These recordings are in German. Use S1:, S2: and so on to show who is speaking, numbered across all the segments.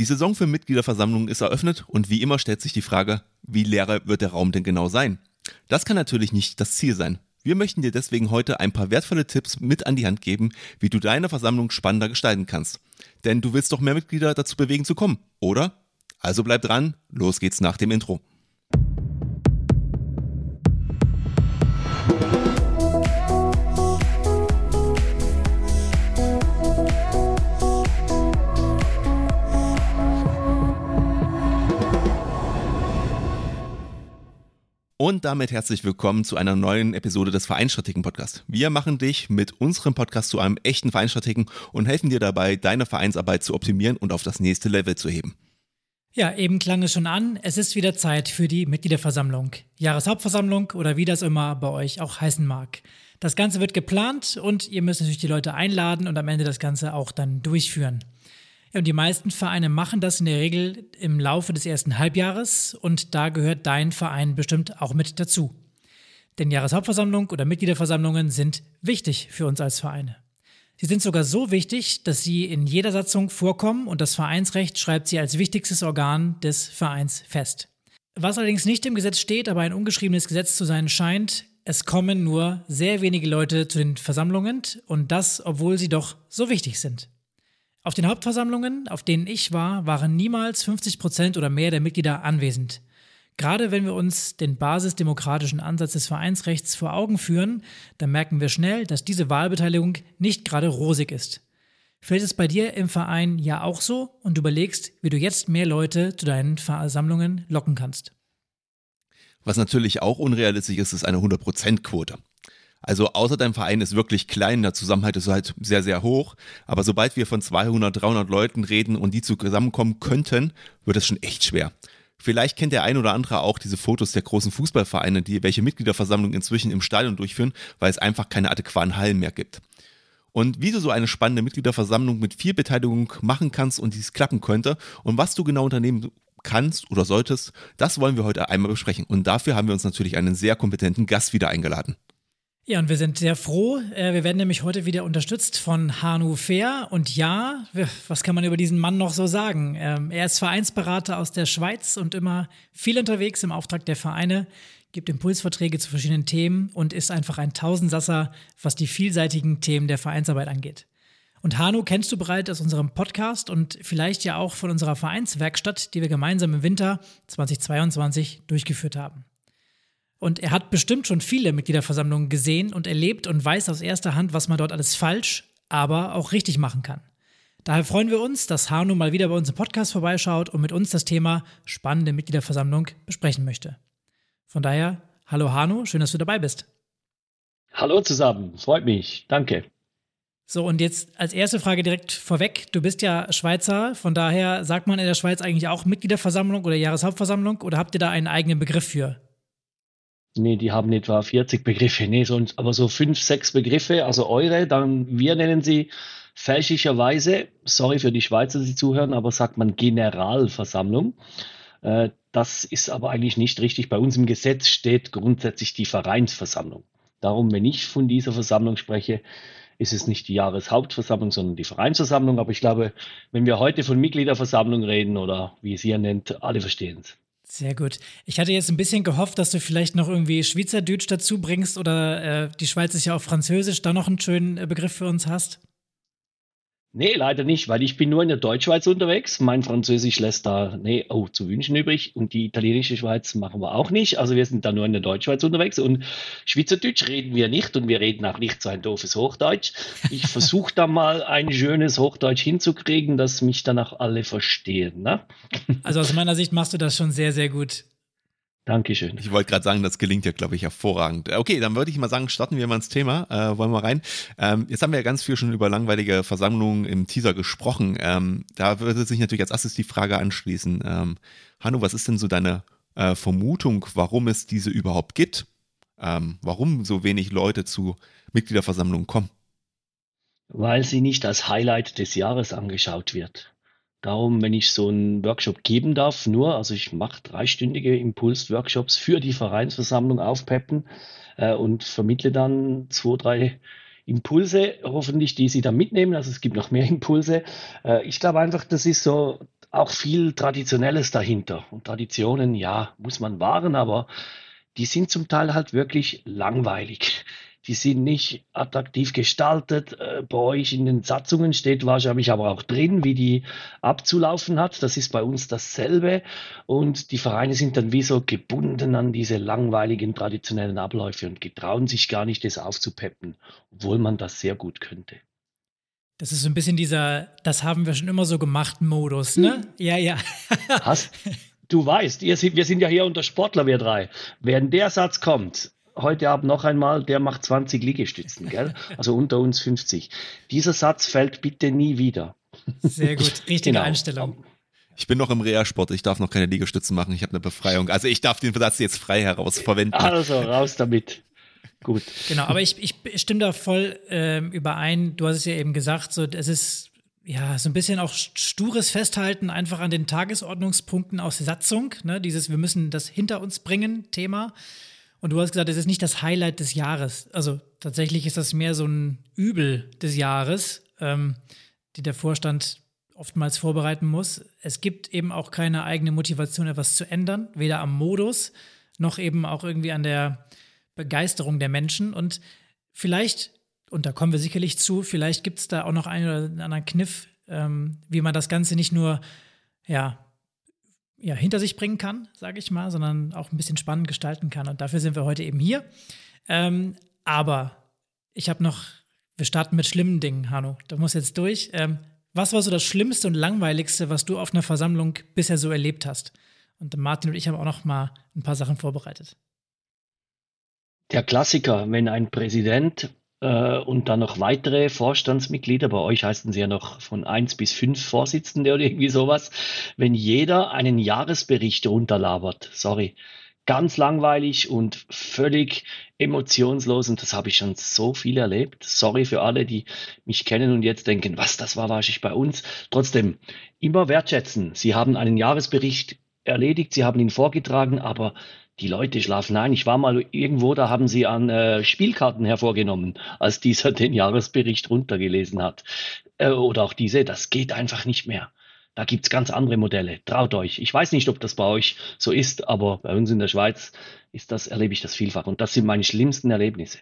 S1: Die Saison für Mitgliederversammlungen ist eröffnet und wie immer stellt sich die Frage, wie leer wird der Raum denn genau sein? Das kann natürlich nicht das Ziel sein. Wir möchten dir deswegen heute ein paar wertvolle Tipps mit an die Hand geben, wie du deine Versammlung spannender gestalten kannst. Denn du willst doch mehr Mitglieder dazu bewegen zu kommen, oder? Also bleib dran, los geht's nach dem Intro. Und damit herzlich willkommen zu einer neuen Episode des Vereinsstrategen Podcast. Wir machen dich mit unserem Podcast zu einem echten Vereinsstrategen und helfen dir dabei, deine Vereinsarbeit zu optimieren und auf das nächste Level zu heben.
S2: Ja, eben klang es schon an. Es ist wieder Zeit für die Mitgliederversammlung. Jahreshauptversammlung oder wie das immer bei euch auch heißen mag. Das Ganze wird geplant und ihr müsst natürlich die Leute einladen und am Ende das Ganze auch dann durchführen. Ja, und die meisten Vereine machen das in der Regel im Laufe des ersten Halbjahres und da gehört dein Verein bestimmt auch mit dazu. Denn Jahreshauptversammlung oder Mitgliederversammlungen sind wichtig für uns als Vereine. Sie sind sogar so wichtig, dass sie in jeder Satzung vorkommen und das Vereinsrecht schreibt sie als wichtigstes Organ des Vereins fest. Was allerdings nicht im Gesetz steht, aber ein ungeschriebenes Gesetz zu sein scheint, es kommen nur sehr wenige Leute zu den Versammlungen und das, obwohl sie doch so wichtig sind. Auf den Hauptversammlungen, auf denen ich war, waren niemals 50 Prozent oder mehr der Mitglieder anwesend. Gerade wenn wir uns den basisdemokratischen Ansatz des Vereinsrechts vor Augen führen, dann merken wir schnell, dass diese Wahlbeteiligung nicht gerade rosig ist. Fällt es bei dir im Verein ja auch so und überlegst, wie du jetzt mehr Leute zu deinen Versammlungen locken kannst?
S1: Was natürlich auch unrealistisch ist, ist eine 100%-Quote. Also außer dein Verein ist wirklich klein, der Zusammenhalt ist halt sehr, sehr hoch. Aber sobald wir von 200, 300 Leuten reden und die zusammenkommen könnten, wird es schon echt schwer. Vielleicht kennt der ein oder andere auch diese Fotos der großen Fußballvereine, die welche Mitgliederversammlung inzwischen im Stadion durchführen, weil es einfach keine adäquaten Hallen mehr gibt. Und wie du so eine spannende Mitgliederversammlung mit viel Beteiligung machen kannst und dies klappen könnte und was du genau unternehmen kannst oder solltest, das wollen wir heute einmal besprechen. Und dafür haben wir uns natürlich einen sehr kompetenten Gast wieder eingeladen.
S2: Ja, und wir sind sehr froh. Äh, wir werden nämlich heute wieder unterstützt von Hanu Fair. Und ja, was kann man über diesen Mann noch so sagen? Ähm, er ist Vereinsberater aus der Schweiz und immer viel unterwegs im Auftrag der Vereine, gibt Impulsverträge zu verschiedenen Themen und ist einfach ein Tausendsasser, was die vielseitigen Themen der Vereinsarbeit angeht. Und Hanu kennst du bereits aus unserem Podcast und vielleicht ja auch von unserer Vereinswerkstatt, die wir gemeinsam im Winter 2022 durchgeführt haben. Und er hat bestimmt schon viele Mitgliederversammlungen gesehen und erlebt und weiß aus erster Hand, was man dort alles falsch, aber auch richtig machen kann. Daher freuen wir uns, dass Hanu mal wieder bei uns im Podcast vorbeischaut und mit uns das Thema spannende Mitgliederversammlung besprechen möchte. Von daher, hallo Hanu, schön, dass du dabei bist.
S3: Hallo zusammen, freut mich, danke.
S2: So, und jetzt als erste Frage direkt vorweg. Du bist ja Schweizer, von daher sagt man in der Schweiz eigentlich auch Mitgliederversammlung oder Jahreshauptversammlung oder habt ihr da einen eigenen Begriff für?
S3: Nee, die haben etwa 40 Begriffe. Nee, sonst, aber so fünf, sechs Begriffe, also eure, dann wir nennen sie fälschlicherweise, sorry für die Schweizer, die zuhören, aber sagt man Generalversammlung. Äh, das ist aber eigentlich nicht richtig. Bei uns im Gesetz steht grundsätzlich die Vereinsversammlung. Darum, wenn ich von dieser Versammlung spreche, ist es nicht die Jahreshauptversammlung, sondern die Vereinsversammlung. Aber ich glaube, wenn wir heute von Mitgliederversammlung reden oder wie es ihr nennt, alle verstehen es.
S2: Sehr gut. Ich hatte jetzt ein bisschen gehofft, dass du vielleicht noch irgendwie Schweizerdeutsch dazu bringst oder äh, die Schweiz ist ja auch Französisch, da noch einen schönen äh, Begriff für uns hast.
S3: Nee, leider nicht, weil ich bin nur in der Deutschschweiz unterwegs. Mein Französisch lässt da, nee, oh, zu wünschen übrig. Und die italienische Schweiz machen wir auch nicht. Also wir sind da nur in der Deutschschweiz unterwegs. Und Schweizerdeutsch reden wir nicht und wir reden auch nicht so ein doofes Hochdeutsch. Ich versuche da mal ein schönes Hochdeutsch hinzukriegen, dass mich dann auch alle verstehen. Ne?
S2: Also aus meiner Sicht machst du das schon sehr, sehr gut.
S3: Dankeschön.
S1: Ich wollte gerade sagen, das gelingt ja, glaube ich, hervorragend. Okay, dann würde ich mal sagen, starten wir mal ins Thema. Äh, wollen wir rein. Ähm, jetzt haben wir ja ganz viel schon über langweilige Versammlungen im Teaser gesprochen. Ähm, da würde sich natürlich als erstes die Frage anschließen. Ähm, Hanno, was ist denn so deine äh, Vermutung, warum es diese überhaupt gibt? Ähm, warum so wenig Leute zu Mitgliederversammlungen kommen?
S3: Weil sie nicht als Highlight des Jahres angeschaut wird. Darum, wenn ich so einen Workshop geben darf, nur, also ich mache dreistündige Impuls-Workshops für die Vereinsversammlung aufpeppen äh, und vermittle dann zwei, drei Impulse, hoffentlich, die Sie dann mitnehmen. Also es gibt noch mehr Impulse. Äh, ich glaube einfach, das ist so auch viel Traditionelles dahinter. Und Traditionen, ja, muss man wahren, aber die sind zum Teil halt wirklich langweilig. Die sind nicht attraktiv gestaltet. Äh, bei euch in den Satzungen steht wahrscheinlich aber auch drin, wie die abzulaufen hat. Das ist bei uns dasselbe. Und die Vereine sind dann wie so gebunden an diese langweiligen traditionellen Abläufe und getrauen sich gar nicht, das aufzupeppen, obwohl man das sehr gut könnte.
S2: Das ist so ein bisschen dieser, das haben wir schon immer so gemacht Modus, ne? Hm. Ja, ja.
S3: Hast, du weißt, wir sind ja hier unter Sportler, wir drei. Wenn der Satz kommt, heute Abend noch einmal, der macht 20 Liegestützen, gell? Also unter uns 50. Dieser Satz fällt bitte nie wieder.
S2: Sehr gut, richtige genau. Einstellung.
S1: Ich bin noch im Reha-Sport, ich darf noch keine Liegestützen machen, ich habe eine Befreiung. Also ich darf den Satz jetzt frei heraus verwenden.
S3: Also raus damit. Gut.
S2: Genau, aber ich, ich stimme da voll ähm, überein. Du hast es ja eben gesagt, so es ist ja so ein bisschen auch stures Festhalten einfach an den Tagesordnungspunkten aus der Satzung. Ne? Dieses, wir müssen das hinter uns bringen, Thema. Und du hast gesagt, es ist nicht das Highlight des Jahres. Also tatsächlich ist das mehr so ein Übel des Jahres, ähm, die der Vorstand oftmals vorbereiten muss. Es gibt eben auch keine eigene Motivation, etwas zu ändern, weder am Modus noch eben auch irgendwie an der Begeisterung der Menschen. Und vielleicht, und da kommen wir sicherlich zu, vielleicht gibt es da auch noch einen oder anderen Kniff, ähm, wie man das Ganze nicht nur ja, ja, hinter sich bringen kann, sage ich mal, sondern auch ein bisschen spannend gestalten kann. Und dafür sind wir heute eben hier. Ähm, aber ich habe noch, wir starten mit schlimmen Dingen, Hanno. Da muss jetzt durch. Ähm, was war so das Schlimmste und Langweiligste, was du auf einer Versammlung bisher so erlebt hast? Und Martin und ich haben auch noch mal ein paar Sachen vorbereitet.
S3: Der Klassiker, wenn ein Präsident äh, und dann noch weitere Vorstandsmitglieder, bei euch heißen sie ja noch von eins bis fünf Vorsitzende oder irgendwie sowas, wenn jeder einen Jahresbericht runterlabert, sorry, ganz langweilig und völlig emotionslos und das habe ich schon so viel erlebt. Sorry für alle, die mich kennen und jetzt denken, was, das war wahrscheinlich bei uns. Trotzdem, immer wertschätzen. Sie haben einen Jahresbericht erledigt, Sie haben ihn vorgetragen, aber die Leute schlafen ein. Ich war mal irgendwo, da haben sie an äh, Spielkarten hervorgenommen, als dieser den Jahresbericht runtergelesen hat. Äh, oder auch diese, das geht einfach nicht mehr. Da gibt's ganz andere Modelle. Traut euch. Ich weiß nicht, ob das bei euch so ist, aber bei uns in der Schweiz ist das, erlebe ich das vielfach. Und das sind meine schlimmsten Erlebnisse.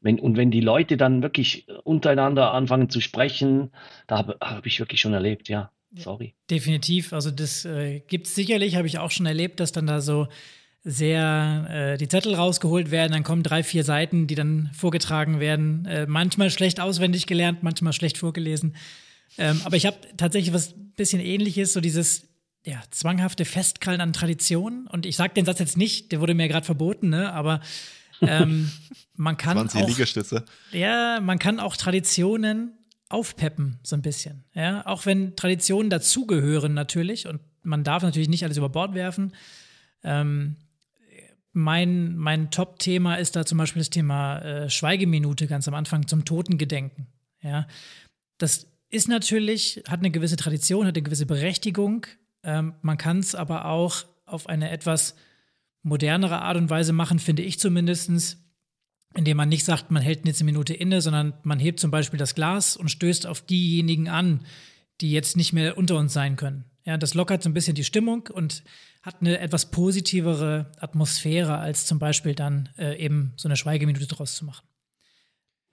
S3: Wenn, und wenn die Leute dann wirklich untereinander anfangen zu sprechen, da habe hab ich wirklich schon erlebt, ja. Sorry.
S2: Definitiv. Also das äh, gibt es sicherlich, habe ich auch schon erlebt, dass dann da so sehr äh, die Zettel rausgeholt werden, dann kommen drei, vier Seiten, die dann vorgetragen werden. Äh, manchmal schlecht auswendig gelernt, manchmal schlecht vorgelesen. Ähm, aber ich habe tatsächlich was bisschen ähnliches, so dieses ja, zwanghafte Festkrallen an Traditionen. Und ich sage den Satz jetzt nicht, der wurde mir gerade verboten, ne? aber ähm, man kann 20
S1: auch, Liegestütze.
S2: Ja, man kann auch Traditionen aufpeppen, so ein bisschen. Ja, auch wenn Traditionen dazugehören natürlich und man darf natürlich nicht alles über Bord werfen. Ähm, mein, mein Top-Thema ist da zum Beispiel das Thema äh, Schweigeminute ganz am Anfang zum Totengedenken. Ja, das ist natürlich, hat eine gewisse Tradition, hat eine gewisse Berechtigung. Ähm, man kann es aber auch auf eine etwas modernere Art und Weise machen, finde ich zumindest, indem man nicht sagt, man hält jetzt eine Minute inne, sondern man hebt zum Beispiel das Glas und stößt auf diejenigen an, die jetzt nicht mehr unter uns sein können. Ja, das lockert so ein bisschen die Stimmung und hat eine etwas positivere Atmosphäre, als zum Beispiel dann äh, eben so eine Schweigeminute draus zu machen.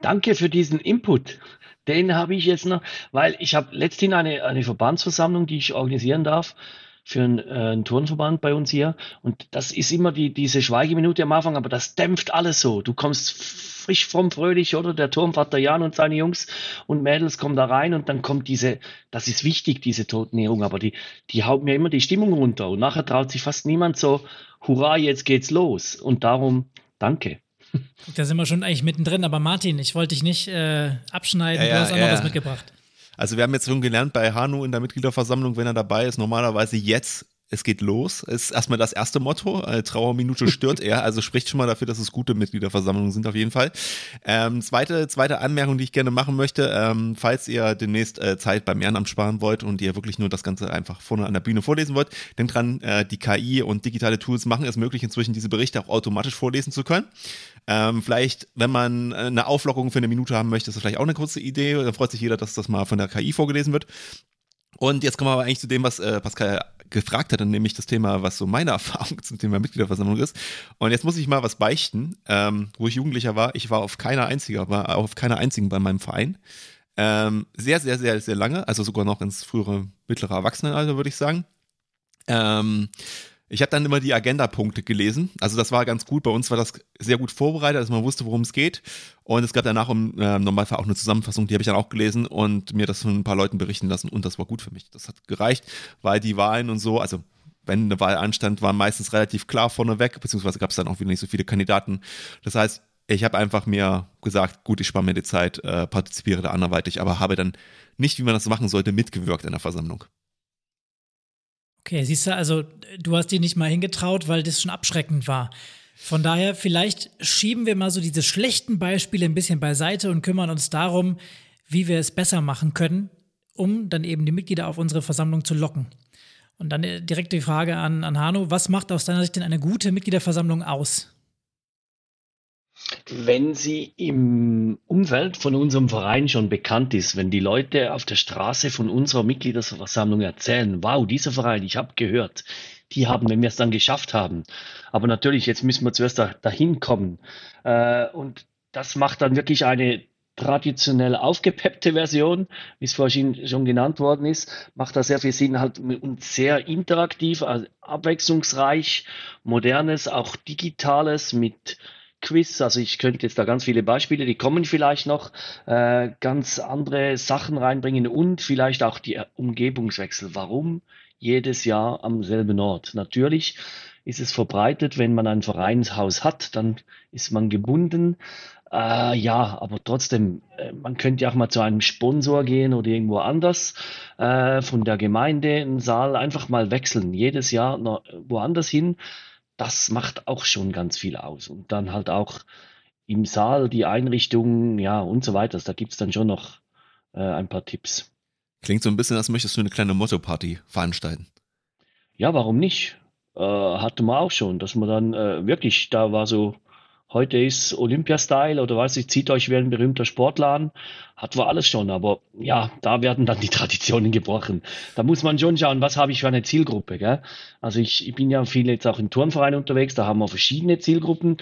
S3: Danke für diesen Input. Den habe ich jetzt noch, weil ich habe letzthin eine, eine Verbandsversammlung, die ich organisieren darf für einen, äh, einen Turnverband bei uns hier. Und das ist immer die, diese Schweigeminute am Anfang, aber das dämpft alles so. Du kommst frisch vom fröhlich, oder? Der Turmvater Jan und seine Jungs und Mädels kommen da rein und dann kommt diese, das ist wichtig, diese Totenehrung, aber die, die hauen mir immer die Stimmung runter und nachher traut sich fast niemand so, hurra, jetzt geht's los. Und darum, danke.
S2: Da sind wir schon eigentlich mittendrin, aber Martin, ich wollte dich nicht äh, abschneiden, ja, ja, du hast auch ja, noch was mitgebracht.
S1: Also wir haben jetzt schon gelernt bei Hanu in der Mitgliederversammlung, wenn er dabei ist, normalerweise jetzt es geht los. Ist erstmal das erste Motto. Eine Trauerminute stört er. Also spricht schon mal dafür, dass es gute Mitgliederversammlungen sind auf jeden Fall. Ähm, zweite, zweite Anmerkung, die ich gerne machen möchte. Ähm, falls ihr demnächst äh, Zeit beim Ehrenamt sparen wollt und ihr wirklich nur das Ganze einfach vorne an der Bühne vorlesen wollt, denkt dran, äh, die KI und digitale Tools machen es möglich, inzwischen diese Berichte auch automatisch vorlesen zu können. Ähm, vielleicht, wenn man äh, eine Auflockerung für eine Minute haben möchte, ist das vielleicht auch eine kurze Idee. Da freut sich jeder, dass das mal von der KI vorgelesen wird. Und jetzt kommen wir aber eigentlich zu dem, was äh, Pascal gefragt hatte, nämlich das Thema, was so meine Erfahrung zum Thema Mitgliederversammlung ist. Und jetzt muss ich mal was beichten. Ähm, wo ich Jugendlicher war, ich war auf keiner einziger, war auf keiner einzigen bei meinem Verein. Ähm, sehr, sehr, sehr, sehr lange, also sogar noch ins frühere mittlere Erwachsenenalter, würde ich sagen. Ähm, ich habe dann immer die Agenda-Punkte gelesen. Also das war ganz gut. Bei uns war das sehr gut vorbereitet, dass man wusste, worum es geht. Und es gab danach im äh, Normalfall auch eine Zusammenfassung, die habe ich dann auch gelesen und mir das von ein paar Leuten berichten lassen. Und das war gut für mich. Das hat gereicht, weil die Wahlen und so, also wenn eine Wahl anstand, waren meistens relativ klar vorneweg, beziehungsweise gab es dann auch wieder nicht so viele Kandidaten. Das heißt, ich habe einfach mir gesagt, gut, ich spare mir die Zeit, äh, partizipiere da anderweitig, aber habe dann nicht, wie man das machen sollte, mitgewirkt in der Versammlung.
S2: Okay, siehst du, also du hast dir nicht mal hingetraut, weil das schon abschreckend war. Von daher, vielleicht schieben wir mal so diese schlechten Beispiele ein bisschen beiseite und kümmern uns darum, wie wir es besser machen können, um dann eben die Mitglieder auf unsere Versammlung zu locken. Und dann äh, direkt die Frage an, an Hanno, was macht aus deiner Sicht denn eine gute Mitgliederversammlung aus?
S3: Wenn sie im Umfeld von unserem Verein schon bekannt ist, wenn die Leute auf der Straße von unserer Mitgliederversammlung erzählen, wow, dieser Verein, ich habe gehört, die haben, wenn wir es dann geschafft haben. Aber natürlich, jetzt müssen wir zuerst da, dahin kommen. Äh, und das macht dann wirklich eine traditionell aufgepeppte Version, wie es vorhin schon genannt worden ist, macht da sehr viel Sinn halt und sehr interaktiv, also abwechslungsreich, modernes, auch digitales mit Quiz. Also ich könnte jetzt da ganz viele Beispiele, die kommen vielleicht noch, äh, ganz andere Sachen reinbringen und vielleicht auch die Umgebungswechsel. Warum jedes Jahr am selben Ort? Natürlich ist es verbreitet, wenn man ein Vereinshaus hat, dann ist man gebunden. Äh, ja, aber trotzdem, äh, man könnte ja auch mal zu einem Sponsor gehen oder irgendwo anders äh, von der Gemeinde einen Saal einfach mal wechseln, jedes Jahr woanders hin das macht auch schon ganz viel aus. Und dann halt auch im Saal die Einrichtung, ja, und so weiter. Da gibt es dann schon noch äh, ein paar Tipps.
S1: Klingt so ein bisschen, als möchtest du eine kleine Motto-Party veranstalten.
S3: Ja, warum nicht? Äh, hatte man auch schon, dass man dann äh, wirklich, da war so Heute ist Olympia-Style oder weiß ich, zieht euch wie ein berühmter Sportler an. Hat wir alles schon, aber ja, da werden dann die Traditionen gebrochen. Da muss man schon schauen, was habe ich für eine Zielgruppe. Gell? Also ich, ich bin ja viel jetzt auch im Turnverein unterwegs, da haben wir verschiedene Zielgruppen.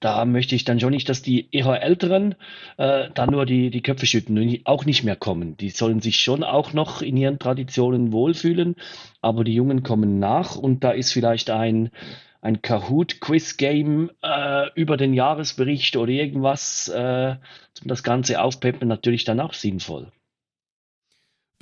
S3: Da möchte ich dann schon nicht, dass die eher Älteren äh, dann nur die, die Köpfe schütten und auch nicht mehr kommen. Die sollen sich schon auch noch in ihren Traditionen wohlfühlen, aber die Jungen kommen nach und da ist vielleicht ein ein Kahoot-Quiz-Game äh, über den Jahresbericht oder irgendwas äh, zum das Ganze aufpeppen, natürlich dann auch sinnvoll.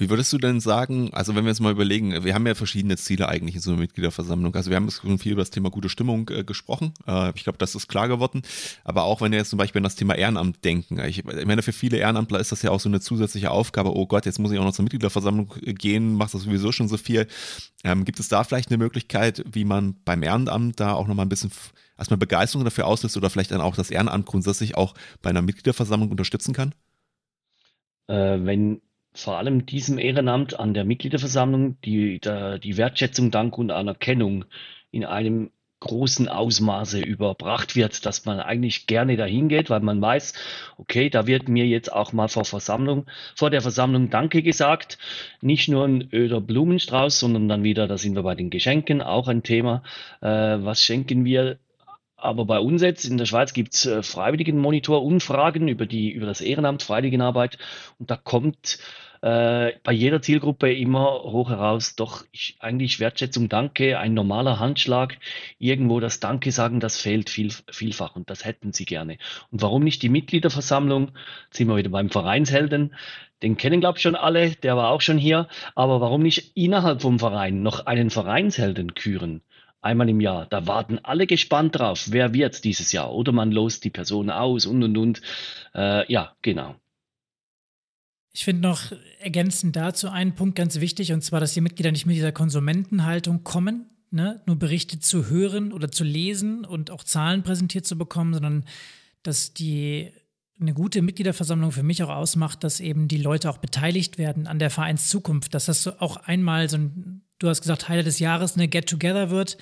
S1: Wie würdest du denn sagen, also wenn wir jetzt mal überlegen, wir haben ja verschiedene Ziele eigentlich in so einer Mitgliederversammlung. Also wir haben schon viel über das Thema gute Stimmung äh, gesprochen. Äh, ich glaube, das ist klar geworden. Aber auch wenn wir jetzt zum Beispiel an das Thema Ehrenamt denken. Ich, ich meine, für viele Ehrenamtler ist das ja auch so eine zusätzliche Aufgabe. Oh Gott, jetzt muss ich auch noch zur Mitgliederversammlung gehen, macht das sowieso schon so viel. Ähm, gibt es da vielleicht eine Möglichkeit, wie man beim Ehrenamt da auch nochmal ein bisschen erstmal Begeisterung dafür auslöst oder vielleicht dann auch das Ehrenamt grundsätzlich auch bei einer Mitgliederversammlung unterstützen kann?
S3: Äh, wenn vor allem diesem Ehrenamt an der Mitgliederversammlung die, der, die Wertschätzung, Dank und Anerkennung in einem großen Ausmaße überbracht wird, dass man eigentlich gerne dahin geht, weil man weiß, okay, da wird mir jetzt auch mal vor Versammlung, vor der Versammlung Danke gesagt. Nicht nur ein öder Blumenstrauß, sondern dann wieder, da sind wir bei den Geschenken, auch ein Thema. Äh, was schenken wir aber bei uns jetzt in der Schweiz gibt es äh, Freiwilligenmonitor-Umfragen über, die, über das Ehrenamt, Freiwilligenarbeit. Und da kommt äh, bei jeder Zielgruppe immer hoch heraus, doch ich, eigentlich Wertschätzung, Danke, ein normaler Handschlag, irgendwo das Danke sagen, das fehlt viel, vielfach und das hätten sie gerne. Und warum nicht die Mitgliederversammlung? Jetzt sind wir wieder beim Vereinshelden. Den kennen, glaube ich, schon alle, der war auch schon hier. Aber warum nicht innerhalb vom Verein noch einen Vereinshelden küren? Einmal im Jahr. Da warten alle gespannt drauf, wer wird dieses Jahr. Oder man lost die Person aus und und und. Äh, ja, genau.
S2: Ich finde noch ergänzend dazu einen Punkt ganz wichtig, und zwar, dass die Mitglieder nicht mit dieser Konsumentenhaltung kommen, ne? nur Berichte zu hören oder zu lesen und auch Zahlen präsentiert zu bekommen, sondern dass die eine gute Mitgliederversammlung für mich auch ausmacht, dass eben die Leute auch beteiligt werden an der Vereinszukunft, dass das auch einmal so ein du hast gesagt, Highlight des Jahres eine Get-Together wird.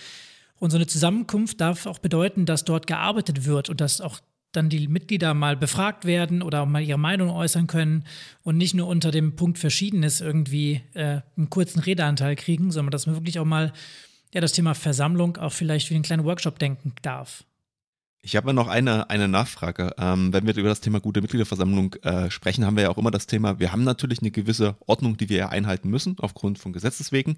S2: Und so eine Zusammenkunft darf auch bedeuten, dass dort gearbeitet wird und dass auch dann die Mitglieder mal befragt werden oder auch mal ihre Meinung äußern können und nicht nur unter dem Punkt Verschiedenes irgendwie äh, einen kurzen Redeanteil kriegen, sondern dass man wirklich auch mal ja, das Thema Versammlung auch vielleicht wie einen kleinen Workshop denken darf.
S1: Ich habe noch eine, eine Nachfrage. Ähm, wenn wir über das Thema gute Mitgliederversammlung äh, sprechen, haben wir ja auch immer das Thema, wir haben natürlich eine gewisse Ordnung, die wir ja einhalten müssen, aufgrund von Gesetzeswegen.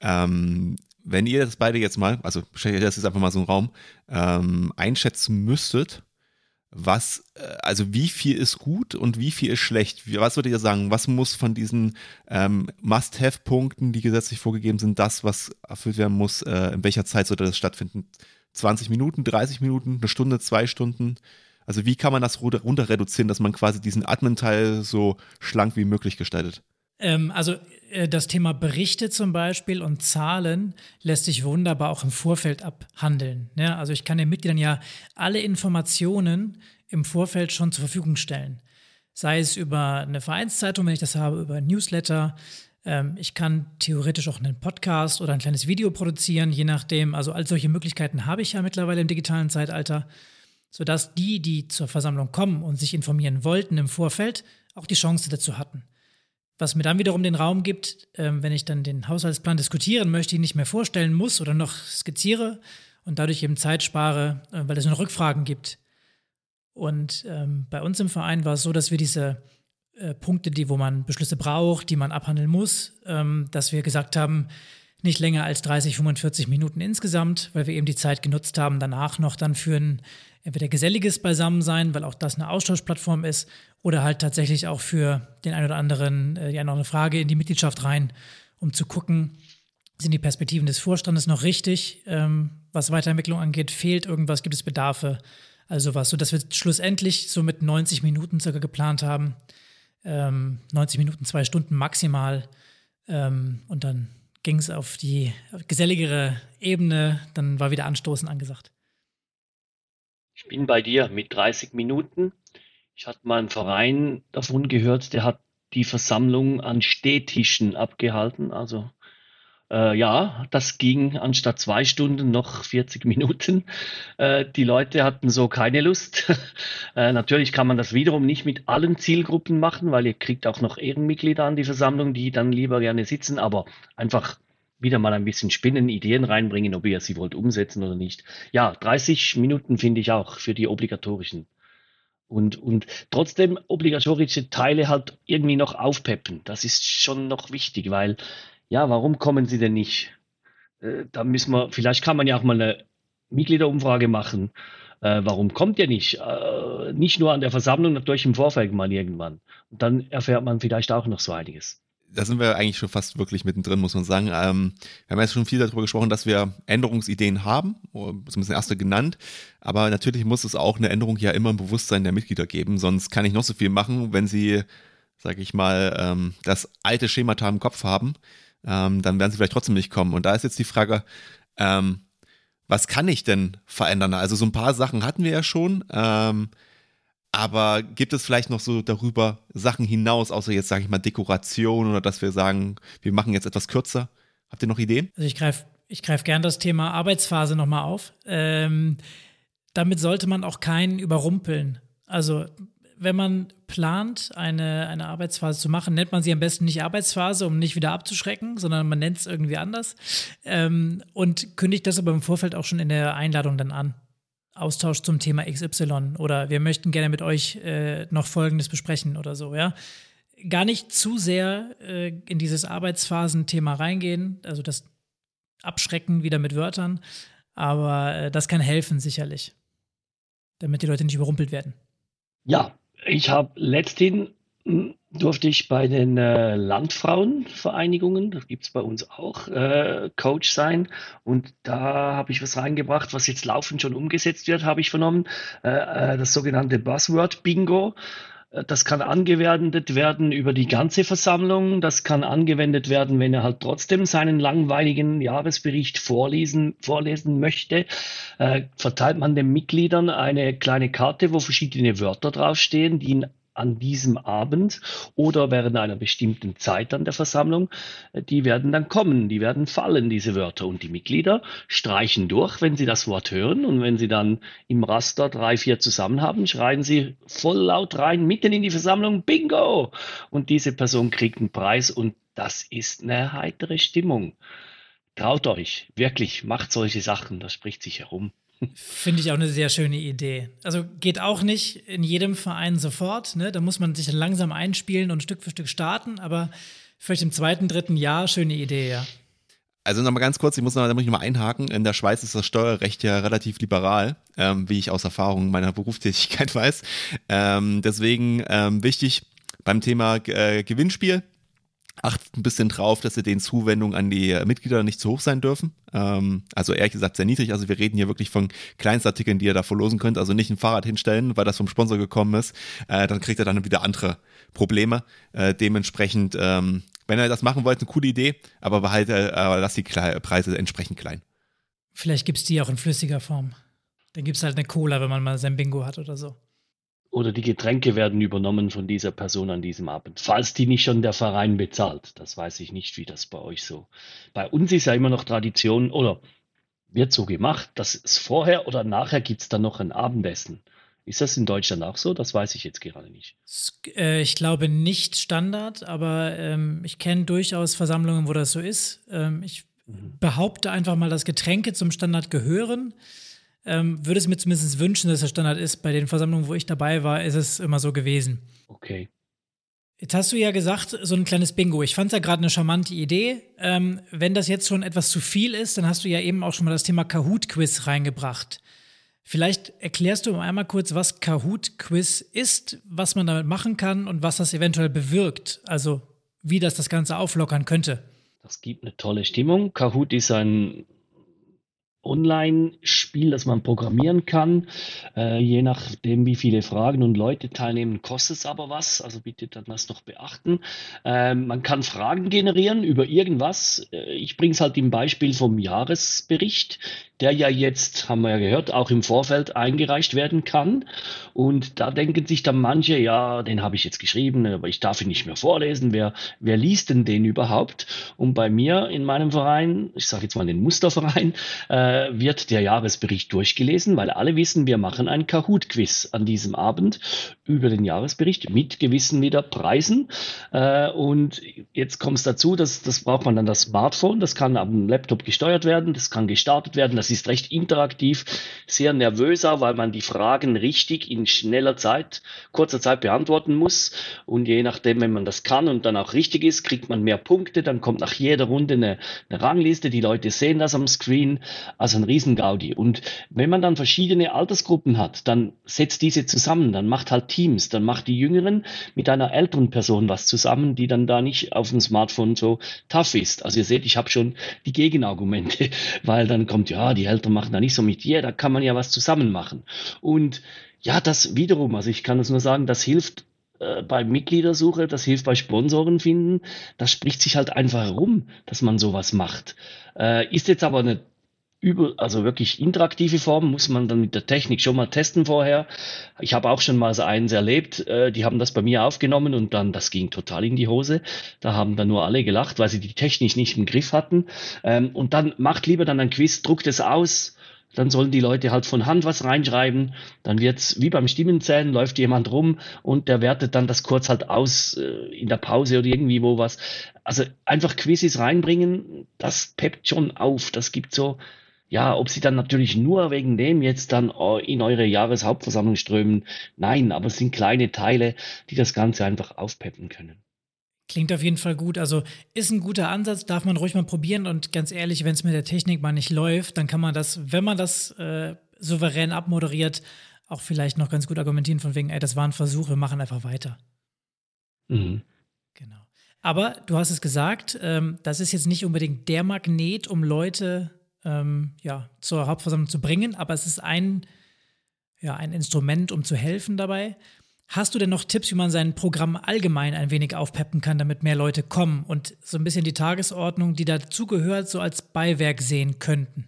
S1: Ähm, wenn ihr das beide jetzt mal, also das jetzt einfach mal so einen Raum, ähm, einschätzen müsstet, was, äh, also wie viel ist gut und wie viel ist schlecht? Was würdet ihr sagen? Was muss von diesen ähm, Must-Have-Punkten, die gesetzlich vorgegeben sind, das, was erfüllt werden muss, äh, in welcher Zeit sollte das stattfinden? 20 Minuten, 30 Minuten, eine Stunde, zwei Stunden? Also wie kann man das runter reduzieren, dass man quasi diesen Admin-Teil so schlank wie möglich gestaltet?
S2: Ähm, also äh, das Thema Berichte zum Beispiel und Zahlen lässt sich wunderbar auch im Vorfeld abhandeln. Ja, also ich kann den Mitgliedern ja alle Informationen im Vorfeld schon zur Verfügung stellen. Sei es über eine Vereinszeitung, wenn ich das habe, über Newsletter. Ähm, ich kann theoretisch auch einen Podcast oder ein kleines Video produzieren, je nachdem. Also all solche Möglichkeiten habe ich ja mittlerweile im digitalen Zeitalter, sodass die, die zur Versammlung kommen und sich informieren wollten im Vorfeld, auch die Chance dazu hatten. Was mir dann wiederum den Raum gibt, ähm, wenn ich dann den Haushaltsplan diskutieren möchte, ihn nicht mehr vorstellen muss oder noch skizziere und dadurch eben Zeit spare, äh, weil es nur Rückfragen gibt. Und ähm, bei uns im Verein war es so, dass wir diese äh, Punkte, die, wo man Beschlüsse braucht, die man abhandeln muss, ähm, dass wir gesagt haben, nicht länger als 30, 45 Minuten insgesamt, weil wir eben die Zeit genutzt haben, danach noch dann für ein entweder geselliges Beisammensein, weil auch das eine Austauschplattform ist, oder halt tatsächlich auch für den einen oder anderen äh, noch eine Frage in die Mitgliedschaft rein, um zu gucken, sind die Perspektiven des Vorstandes noch richtig, ähm, was Weiterentwicklung angeht, fehlt irgendwas, gibt es Bedarfe, also was, sodass wir schlussendlich so mit 90 Minuten circa geplant haben, ähm, 90 Minuten, zwei Stunden maximal ähm, und dann ging es auf die geselligere Ebene, dann war wieder Anstoßen angesagt.
S3: Ich bin bei dir mit 30 Minuten. Ich hatte mal einen Verein davon gehört, der hat die Versammlung an Stehtischen abgehalten. Also äh, ja, das ging anstatt zwei Stunden noch 40 Minuten. Äh, die Leute hatten so keine Lust. äh, natürlich kann man das wiederum nicht mit allen Zielgruppen machen, weil ihr kriegt auch noch Ehrenmitglieder an die Versammlung, die dann lieber gerne sitzen, aber einfach wieder mal ein bisschen spinnen, Ideen reinbringen, ob ihr sie wollt umsetzen oder nicht. Ja, 30 Minuten finde ich auch für die obligatorischen. Und, und trotzdem obligatorische Teile halt irgendwie noch aufpeppen. Das ist schon noch wichtig, weil, ja, warum kommen sie denn nicht? Äh, da müssen wir, vielleicht kann man ja auch mal eine Mitgliederumfrage machen. Äh, warum kommt ihr nicht? Äh, nicht nur an der Versammlung, natürlich im Vorfeld mal irgendwann. Und dann erfährt man vielleicht auch noch so einiges
S1: da sind wir eigentlich schon fast wirklich mittendrin, muss man sagen. Ähm, wir haben jetzt schon viel darüber gesprochen, dass wir Änderungsideen haben, zumindest erste genannt. Aber natürlich muss es auch eine Änderung ja immer im Bewusstsein der Mitglieder geben. Sonst kann ich noch so viel machen, wenn sie, sag ich mal, ähm, das alte Schemata im Kopf haben, ähm, dann werden sie vielleicht trotzdem nicht kommen. Und da ist jetzt die Frage, ähm, was kann ich denn verändern? Also so ein paar Sachen hatten wir ja schon. Ähm, aber gibt es vielleicht noch so darüber Sachen hinaus, außer jetzt, sage ich mal, Dekoration oder dass wir sagen, wir machen jetzt etwas kürzer? Habt ihr noch Ideen?
S2: Also ich greife ich greif gern das Thema Arbeitsphase nochmal auf. Ähm, damit sollte man auch keinen überrumpeln. Also wenn man plant, eine, eine Arbeitsphase zu machen, nennt man sie am besten nicht Arbeitsphase, um nicht wieder abzuschrecken, sondern man nennt es irgendwie anders ähm, und kündigt das aber im Vorfeld auch schon in der Einladung dann an. Austausch zum Thema XY oder wir möchten gerne mit euch äh, noch Folgendes besprechen oder so, ja. Gar nicht zu sehr äh, in dieses Arbeitsphasen-Thema reingehen, also das Abschrecken wieder mit Wörtern, aber äh, das kann helfen sicherlich, damit die Leute nicht überrumpelt werden.
S3: Ja, ich habe letztens durfte ich bei den äh, Landfrauenvereinigungen, das gibt es bei uns auch, äh, Coach sein. Und da habe ich was reingebracht, was jetzt laufend schon umgesetzt wird, habe ich vernommen. Äh, äh das sogenannte Buzzword Bingo. Das kann angewendet werden über die ganze Versammlung. Das kann angewendet werden, wenn er halt trotzdem seinen langweiligen Jahresbericht vorlesen, vorlesen möchte. Äh, verteilt man den Mitgliedern eine kleine Karte, wo verschiedene Wörter draufstehen, die ihn an diesem Abend oder während einer bestimmten Zeit an der Versammlung, die werden dann kommen, die werden fallen, diese Wörter. Und die Mitglieder streichen durch, wenn sie das Wort hören. Und wenn sie dann im Raster drei, vier zusammen haben, schreien sie voll laut rein, mitten in die Versammlung, Bingo! Und diese Person kriegt einen Preis und das ist eine heitere Stimmung. Traut euch, wirklich, macht solche Sachen, das spricht sich herum.
S2: Finde ich auch eine sehr schöne Idee. Also geht auch nicht in jedem Verein sofort. Ne? Da muss man sich dann langsam einspielen und Stück für Stück starten. Aber vielleicht im zweiten, dritten Jahr schöne Idee, ja.
S1: Also nochmal ganz kurz, ich muss noch, da muss ich noch mal einhaken. In der Schweiz ist das Steuerrecht ja relativ liberal, ähm, wie ich aus Erfahrung meiner Berufstätigkeit weiß. Ähm, deswegen ähm, wichtig beim Thema äh, Gewinnspiel achtet ein bisschen drauf, dass sie den Zuwendungen an die Mitglieder nicht zu hoch sein dürfen. Ähm, also ehrlich gesagt sehr niedrig. Also wir reden hier wirklich von Kleinstartikeln, die ihr da verlosen könnt. Also nicht ein Fahrrad hinstellen, weil das vom Sponsor gekommen ist. Äh, dann kriegt ihr dann wieder andere Probleme. Äh, dementsprechend, ähm, wenn ihr das machen wollt, eine coole Idee, aber behalte, äh, lasst die Kle Preise entsprechend klein.
S2: Vielleicht gibt es die auch in flüssiger Form. Dann gibt es halt eine Cola, wenn man mal sein Bingo hat oder so
S3: oder die Getränke werden übernommen von dieser Person an diesem Abend, falls die nicht schon der Verein bezahlt. Das weiß ich nicht, wie das bei euch so. Bei uns ist ja immer noch Tradition oder wird so gemacht, dass es vorher oder nachher gibt es dann noch ein Abendessen. Ist das in Deutschland auch so? Das weiß ich jetzt gerade nicht.
S2: Äh, ich glaube nicht Standard, aber ähm, ich kenne durchaus Versammlungen, wo das so ist. Ähm, ich mhm. behaupte einfach mal, dass Getränke zum Standard gehören ähm, würde es mir zumindest wünschen, dass der Standard ist. Bei den Versammlungen, wo ich dabei war, ist es immer so gewesen.
S3: Okay.
S2: Jetzt hast du ja gesagt, so ein kleines Bingo. Ich fand es ja gerade eine charmante Idee. Ähm, wenn das jetzt schon etwas zu viel ist, dann hast du ja eben auch schon mal das Thema Kahoot-Quiz reingebracht. Vielleicht erklärst du einmal kurz, was Kahoot-Quiz ist, was man damit machen kann und was das eventuell bewirkt. Also wie das das Ganze auflockern könnte.
S3: Das gibt eine tolle Stimmung. Kahoot ist ein Online-Spiel, das man programmieren kann. Äh, je nachdem, wie viele Fragen und Leute teilnehmen, kostet es aber was. Also bitte dann das noch beachten. Äh, man kann Fragen generieren über irgendwas. Äh, ich bringe es halt im Beispiel vom Jahresbericht, der ja jetzt, haben wir ja gehört, auch im Vorfeld eingereicht werden kann. Und da denken sich dann manche, ja, den habe ich jetzt geschrieben, aber ich darf ihn nicht mehr vorlesen. Wer, wer liest denn den überhaupt? Und bei mir in meinem Verein, ich sage jetzt mal den Musterverein, äh, wird der Jahresbericht durchgelesen, weil alle wissen, wir machen ein Kahoot-Quiz an diesem Abend über den Jahresbericht mit gewissen wieder Preisen. Äh, und jetzt kommt es dazu, dass das braucht man dann das Smartphone, das kann am Laptop gesteuert werden, das kann gestartet werden, das ist recht interaktiv, sehr nervöser, weil man die Fragen richtig in schneller Zeit, kurzer Zeit beantworten muss. Und je nachdem, wenn man das kann und dann auch richtig ist, kriegt man mehr Punkte, dann kommt nach jeder Runde eine, eine Rangliste, die Leute sehen das am Screen. Also ein Riesengaudi. Und wenn man dann verschiedene Altersgruppen hat, dann setzt diese zusammen, dann macht halt Teams, dann macht die Jüngeren mit einer älteren Person was zusammen, die dann da nicht auf dem Smartphone so tough ist. Also ihr seht, ich habe schon die Gegenargumente, weil dann kommt, ja, die Eltern machen da nicht so mit, ja, da kann man ja was zusammen machen. Und ja, das wiederum, also ich kann das nur sagen, das hilft äh, bei Mitgliedersuche, das hilft bei Sponsoren finden. Das spricht sich halt einfach herum, dass man sowas macht. Äh, ist jetzt aber eine über, also wirklich interaktive Form muss man dann mit der Technik schon mal testen vorher. Ich habe auch schon mal so eins erlebt, äh, die haben das bei mir aufgenommen und dann, das ging total in die Hose. Da haben dann nur alle gelacht, weil sie die Technik nicht im Griff hatten. Ähm, und dann macht lieber dann ein Quiz, druckt es aus, dann sollen die Leute halt von Hand was reinschreiben. Dann wird's wie beim Stimmenzählen, läuft jemand rum und der wertet dann das kurz halt aus äh, in der Pause oder irgendwie wo was. Also einfach Quizzes reinbringen, das peppt schon auf. Das gibt so ja, ob sie dann natürlich nur wegen dem jetzt dann äh, in eure Jahreshauptversammlung strömen, nein, aber es sind kleine Teile, die das Ganze einfach aufpeppen können.
S2: Klingt auf jeden Fall gut. Also ist ein guter Ansatz, darf man ruhig mal probieren. Und ganz ehrlich, wenn es mit der Technik mal nicht läuft, dann kann man das, wenn man das äh, souverän abmoderiert, auch vielleicht noch ganz gut argumentieren von wegen, ey, das war ein Versuch, wir machen einfach weiter. Mhm. Genau. Aber du hast es gesagt, ähm, das ist jetzt nicht unbedingt der Magnet, um Leute ähm, ja, zur Hauptversammlung zu bringen, aber es ist ein, ja, ein Instrument, um zu helfen dabei. Hast du denn noch Tipps, wie man sein Programm allgemein ein wenig aufpeppen kann, damit mehr Leute kommen und so ein bisschen die Tagesordnung, die dazugehört, so als Beiwerk sehen könnten?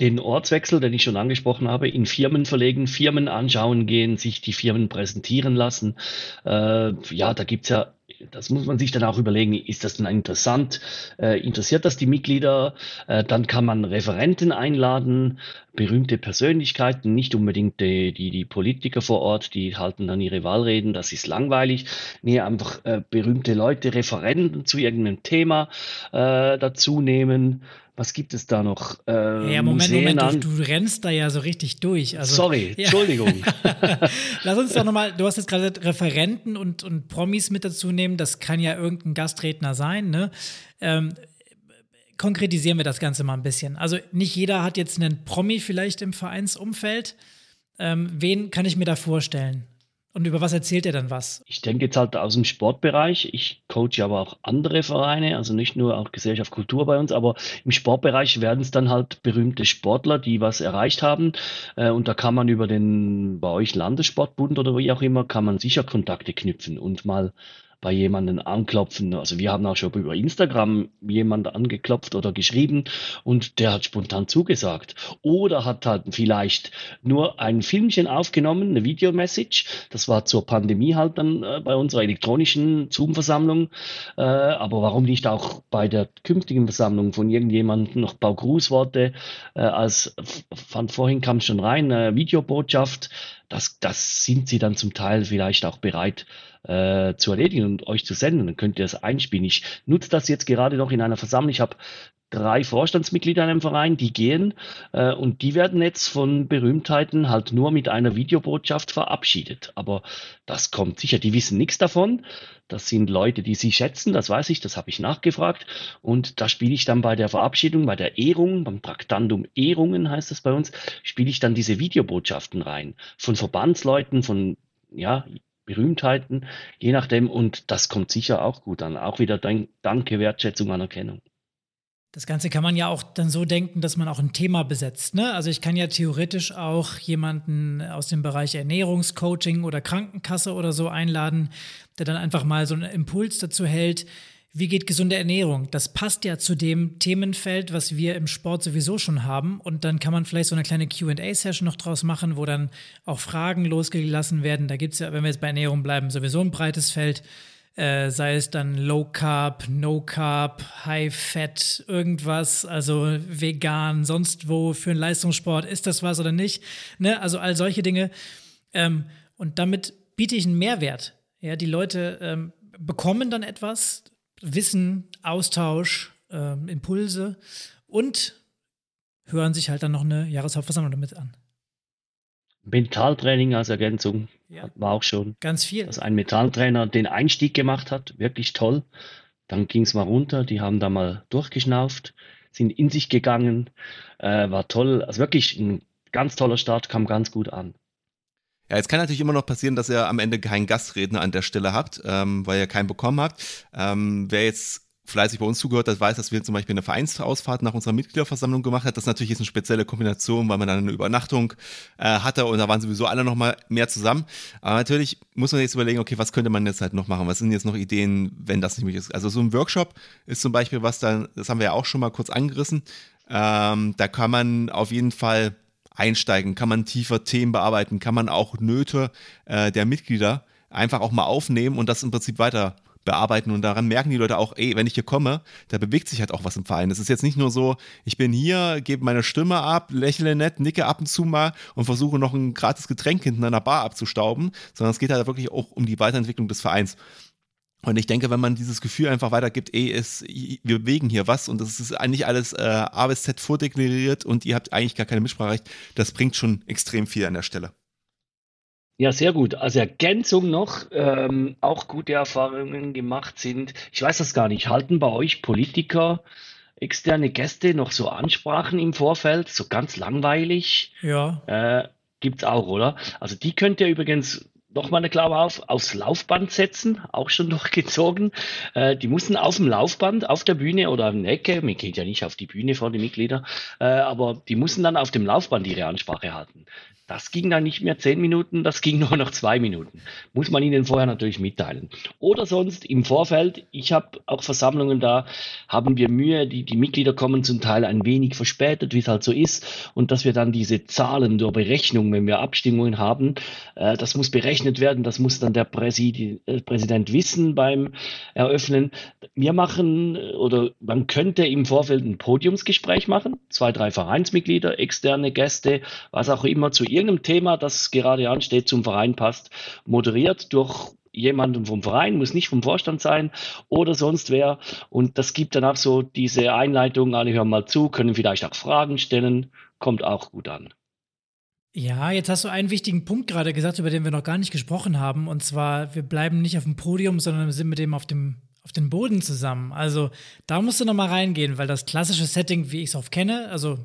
S3: den Ortswechsel, den ich schon angesprochen habe, in Firmen verlegen, Firmen anschauen gehen, sich die Firmen präsentieren lassen. Äh, ja, da gibt's ja das muss man sich dann auch überlegen, ist das denn interessant? Äh, interessiert das die Mitglieder? Äh, dann kann man Referenten einladen, berühmte Persönlichkeiten, nicht unbedingt die, die, die Politiker vor Ort, die halten dann ihre Wahlreden, das ist langweilig. Nee, einfach äh, berühmte Leute, Referenten zu irgendeinem Thema äh, dazu nehmen was gibt es da noch?
S2: Äh, ja, Moment, Museen Moment, du, du, rennst da ja so richtig durch. Also,
S3: Sorry, ja. Entschuldigung.
S2: Lass uns doch nochmal, du hast jetzt gerade Referenten und, und Promis mit dazu nehmen, das kann ja irgendein Gastredner sein, ne? Ähm, konkretisieren wir das Ganze mal ein bisschen. Also nicht jeder hat jetzt einen Promi vielleicht im Vereinsumfeld. Ähm, wen kann ich mir da vorstellen? Und über was erzählt er dann was?
S3: Ich denke jetzt halt aus dem Sportbereich. Ich coache aber auch andere Vereine, also nicht nur auch Gesellschaft Kultur bei uns, aber im Sportbereich werden es dann halt berühmte Sportler, die was erreicht haben. Äh, und da kann man über den bei euch Landessportbund oder wie auch immer, kann man sicher Kontakte knüpfen und mal bei jemanden anklopfen. Also wir haben auch schon über Instagram jemand angeklopft oder geschrieben und der hat spontan zugesagt. Oder hat halt vielleicht nur ein Filmchen aufgenommen, eine Videomessage. Das war zur Pandemie halt dann äh, bei unserer elektronischen Zoom-Versammlung. Äh, aber warum nicht auch bei der künftigen Versammlung von irgendjemandem noch ein paar Grußworte? Äh, als von vorhin kam schon rein, äh, Videobotschaft. Das, das sind sie dann zum Teil vielleicht auch bereit äh, zu erledigen und euch zu senden. Dann könnt ihr das einspielen. Ich nutze das jetzt gerade noch in einer Versammlung. Ich habe drei Vorstandsmitglieder in einem Verein, die gehen äh, und die werden jetzt von Berühmtheiten halt nur mit einer Videobotschaft verabschiedet. Aber das kommt sicher, die wissen nichts davon. Das sind Leute, die sie schätzen, das weiß ich, das habe ich nachgefragt. Und da spiele ich dann bei der Verabschiedung, bei der Ehrung, beim Traktandum Ehrungen heißt es bei uns, spiele ich dann diese Videobotschaften rein. Von Verbandsleuten, von ja, Berühmtheiten, je nachdem. Und das kommt sicher auch gut an. Auch wieder Danke, Wertschätzung, Anerkennung.
S2: Das Ganze kann man ja auch dann so denken, dass man auch ein Thema besetzt. Ne? Also ich kann ja theoretisch auch jemanden aus dem Bereich Ernährungscoaching oder Krankenkasse oder so einladen, der dann einfach mal so einen Impuls dazu hält, wie geht gesunde Ernährung? Das passt ja zu dem Themenfeld, was wir im Sport sowieso schon haben. Und dann kann man vielleicht so eine kleine QA-Session noch draus machen, wo dann auch Fragen losgelassen werden. Da gibt es ja, wenn wir jetzt bei Ernährung bleiben, sowieso ein breites Feld. Äh, sei es dann Low Carb, No Carb, High Fat, irgendwas, also vegan, sonst wo für einen Leistungssport, ist das was oder nicht? Ne? Also all solche Dinge. Ähm, und damit biete ich einen Mehrwert. Ja, die Leute ähm, bekommen dann etwas, Wissen, Austausch, äh, Impulse und hören sich halt dann noch eine Jahreshauptversammlung damit an.
S3: Mentaltraining als Ergänzung ja. war auch schon.
S2: Ganz viel.
S3: Dass ein Mentaltrainer den Einstieg gemacht hat, wirklich toll. Dann ging es mal runter, die haben da mal durchgeschnauft, sind in sich gegangen, äh, war toll. Also wirklich ein ganz toller Start, kam ganz gut an.
S1: Ja, jetzt kann natürlich immer noch passieren, dass ihr am Ende keinen Gastredner an der Stelle habt, ähm, weil ihr keinen bekommen habt. Ähm, wer jetzt fleißig bei uns zugehört hat, weiß, dass wir zum Beispiel eine Vereinsausfahrt nach unserer Mitgliederversammlung gemacht haben. Das natürlich ist eine spezielle Kombination, weil man dann eine Übernachtung äh, hatte und da waren sowieso alle noch mal mehr zusammen. Aber natürlich muss man jetzt überlegen, okay, was könnte man jetzt halt noch machen? Was sind jetzt noch Ideen, wenn das nicht möglich ist? Also so ein Workshop ist zum Beispiel was dann, das haben wir ja auch schon mal kurz angerissen. Ähm, da kann man auf jeden Fall einsteigen, kann man tiefer Themen bearbeiten, kann man auch Nöte äh, der Mitglieder einfach auch mal aufnehmen und das im Prinzip weiter bearbeiten und daran merken die Leute auch, ey, wenn ich hier komme, da bewegt sich halt auch was im Verein. Es ist jetzt nicht nur so, ich bin hier, gebe meine Stimme ab, lächle nett, nicke ab und zu mal und versuche noch ein gratis Getränk hinten an der Bar abzustauben, sondern es geht halt wirklich auch um die Weiterentwicklung des Vereins. Und ich denke, wenn man dieses Gefühl einfach weitergibt, ey, es, wir bewegen hier was und das ist eigentlich alles äh, A bis Z vordeklariert und ihr habt eigentlich gar keine Mitspracherecht, das bringt schon extrem viel an der Stelle.
S3: Ja, sehr gut. Als Ergänzung noch, ähm, auch gute Erfahrungen gemacht sind, ich weiß das gar nicht, halten bei euch Politiker, externe Gäste noch so Ansprachen im Vorfeld, so ganz langweilig?
S2: Ja.
S3: Äh, gibt's auch, oder? Also die könnt ihr übrigens nochmal eine Klammer auf, aufs Laufband setzen, auch schon durchgezogen. Äh, die mussten auf dem Laufband, auf der Bühne oder an der Ecke, mir geht ja nicht auf die Bühne vor die Mitglieder, äh, aber die mussten dann auf dem Laufband ihre Ansprache halten. Das ging dann nicht mehr zehn Minuten, das ging nur noch zwei Minuten. Muss man ihnen vorher natürlich mitteilen. Oder sonst im Vorfeld, ich habe auch Versammlungen da, haben wir Mühe, die, die Mitglieder kommen zum Teil ein wenig verspätet, wie es halt so ist, und dass wir dann diese Zahlen der Berechnung, wenn wir Abstimmungen haben, äh, das muss berechnet werden, das muss dann der Präsid äh, Präsident wissen beim Eröffnen. Wir machen oder man könnte im Vorfeld ein Podiumsgespräch machen, zwei, drei Vereinsmitglieder, externe Gäste, was auch immer zu irgendeinem Thema, das gerade ansteht, zum Verein passt, moderiert durch jemanden vom Verein, muss nicht vom Vorstand sein oder sonst wer. Und das gibt dann auch so diese Einleitung, alle hören mal zu, können vielleicht auch Fragen stellen, kommt auch gut an.
S2: Ja, jetzt hast du einen wichtigen Punkt gerade gesagt, über den wir noch gar nicht gesprochen haben. Und zwar, wir bleiben nicht auf dem Podium, sondern sind mit dem auf dem auf den Boden zusammen. Also da musst du noch mal reingehen, weil das klassische Setting, wie ich es oft kenne, also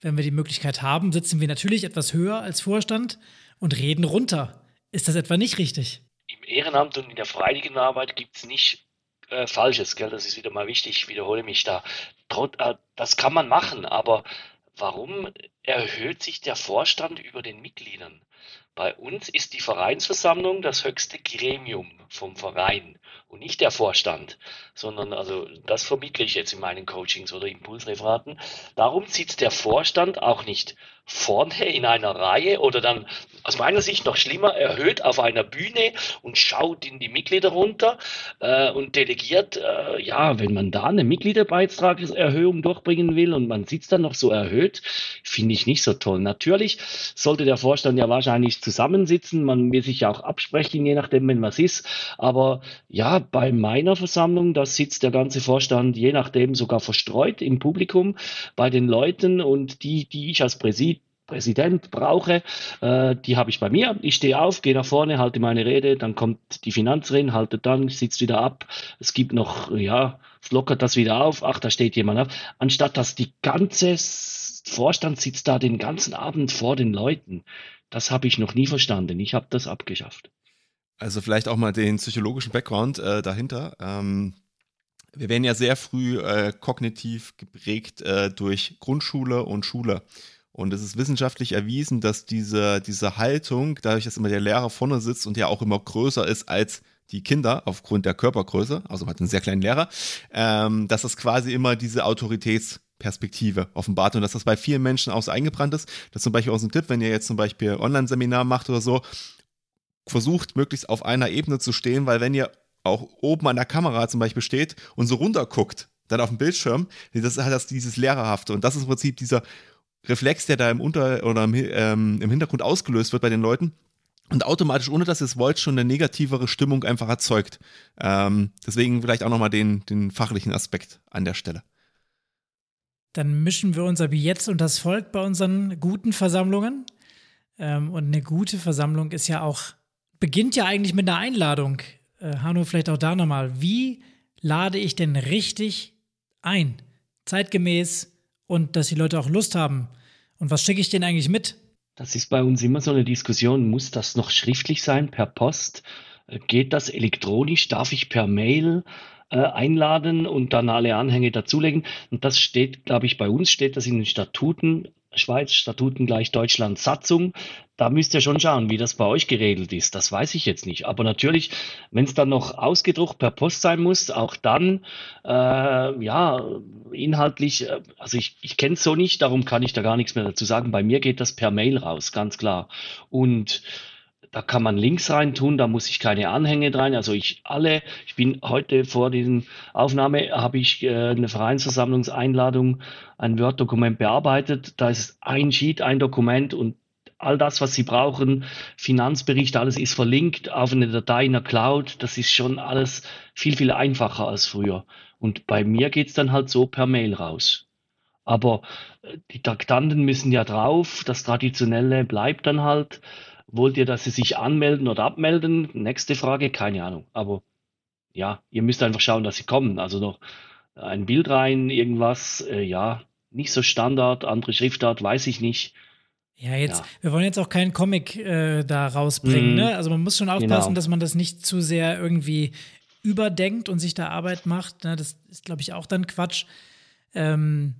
S2: wenn wir die Möglichkeit haben, sitzen wir natürlich etwas höher als Vorstand und reden runter. Ist das etwa nicht richtig?
S3: Im Ehrenamt und in der freiwilligen Arbeit gibt es nicht äh, Falsches, gell? das ist wieder mal wichtig, ich wiederhole mich da. Trot, äh, das kann man machen, aber warum erhöht sich der Vorstand über den Mitgliedern? Bei uns ist die Vereinsversammlung das höchste Gremium vom Verein und nicht der Vorstand, sondern also das vermittle ich jetzt in meinen Coachings oder Impulsreferaten. Darum sitzt der Vorstand auch nicht vorne in einer Reihe oder dann aus meiner Sicht noch schlimmer erhöht auf einer Bühne und schaut in die Mitglieder runter äh, und delegiert, äh, ja, wenn man da eine Mitgliederbeitragserhöhung durchbringen will und man sitzt dann noch so erhöht, finde ich nicht so toll. Natürlich sollte der Vorstand ja wahrscheinlich zusammensitzen, man will sich ja auch absprechen, je nachdem, wenn was ist, aber ja, bei meiner Versammlung, da sitzt der ganze Vorstand je nachdem sogar verstreut im Publikum bei den Leuten und die, die ich als Präsident Präsident brauche, äh, die habe ich bei mir. Ich stehe auf, gehe nach vorne, halte meine Rede, dann kommt die Finanzerin, haltet dann, sitzt wieder ab. Es gibt noch, ja, es lockert das wieder auf. Ach, da steht jemand auf. Anstatt dass die ganze Vorstand sitzt da den ganzen Abend vor den Leuten. Das habe ich noch nie verstanden. Ich habe das abgeschafft.
S1: Also vielleicht auch mal den psychologischen Background äh, dahinter. Ähm, wir werden ja sehr früh äh, kognitiv geprägt äh, durch Grundschule und Schule. Und es ist wissenschaftlich erwiesen, dass diese, diese Haltung, dadurch, dass immer der Lehrer vorne sitzt und ja auch immer größer ist als die Kinder aufgrund der Körpergröße, also man hat einen sehr kleinen Lehrer, ähm, dass das quasi immer diese Autoritätsperspektive offenbart und dass das bei vielen Menschen auch so eingebrannt ist. Das ist zum Beispiel auch so ein Tipp, wenn ihr jetzt zum Beispiel Online-Seminar macht oder so, versucht möglichst auf einer Ebene zu stehen, weil wenn ihr auch oben an der Kamera zum Beispiel steht und so runter guckt, dann auf dem Bildschirm, das hat das dieses Lehrerhafte und das ist im Prinzip dieser Reflex, der da im Unter- oder im, ähm, im Hintergrund ausgelöst wird bei den Leuten und automatisch, ohne dass es wollt, schon eine negativere Stimmung einfach erzeugt. Ähm, deswegen vielleicht auch nochmal den, den fachlichen Aspekt an der Stelle.
S2: Dann mischen wir uns aber jetzt und das Volk bei unseren guten Versammlungen. Ähm, und eine gute Versammlung ist ja auch, beginnt ja eigentlich mit einer Einladung. Äh, Hanno, vielleicht auch da nochmal. Wie lade ich denn richtig ein? Zeitgemäß, und dass die Leute auch Lust haben. Und was schicke ich denen eigentlich mit?
S3: Das ist bei uns immer so eine Diskussion. Muss das noch schriftlich sein, per Post? Äh, geht das elektronisch? Darf ich per Mail äh, einladen und dann alle Anhänge dazulegen? Und das steht, glaube ich, bei uns steht das in den Statuten Schweiz, Statuten gleich Deutschland, Satzung. Da müsst ihr schon schauen, wie das bei euch geregelt ist. Das weiß ich jetzt nicht. Aber natürlich, wenn es dann noch ausgedruckt per Post sein muss, auch dann, äh, ja, inhaltlich, äh, also ich, ich kenne es so nicht, darum kann ich da gar nichts mehr dazu sagen. Bei mir geht das per Mail raus, ganz klar. Und da kann man Links reintun, da muss ich keine Anhänge rein. Also ich alle, ich bin heute vor diesen Aufnahme, habe ich äh, eine Vereinsversammlungseinladung, ein Word-Dokument bearbeitet. Da ist ein Sheet, ein Dokument und all das, was Sie brauchen, Finanzbericht, alles ist verlinkt auf eine Datei in der Cloud. Das ist schon alles viel, viel einfacher als früher. Und bei mir geht's dann halt so per Mail raus. Aber äh, die Taktanten müssen ja drauf, das Traditionelle bleibt dann halt. Wollt ihr, dass sie sich anmelden oder abmelden? Nächste Frage, keine Ahnung. Aber ja, ihr müsst einfach schauen, dass sie kommen. Also noch ein Bild rein, irgendwas, äh, ja, nicht so Standard, andere Schriftart, weiß ich nicht.
S2: Ja, jetzt, ja. wir wollen jetzt auch keinen Comic äh, da rausbringen, mm. ne? Also man muss schon aufpassen, genau. dass man das nicht zu sehr irgendwie überdenkt und sich da Arbeit macht. Ne? Das ist, glaube ich, auch dann Quatsch. Ähm,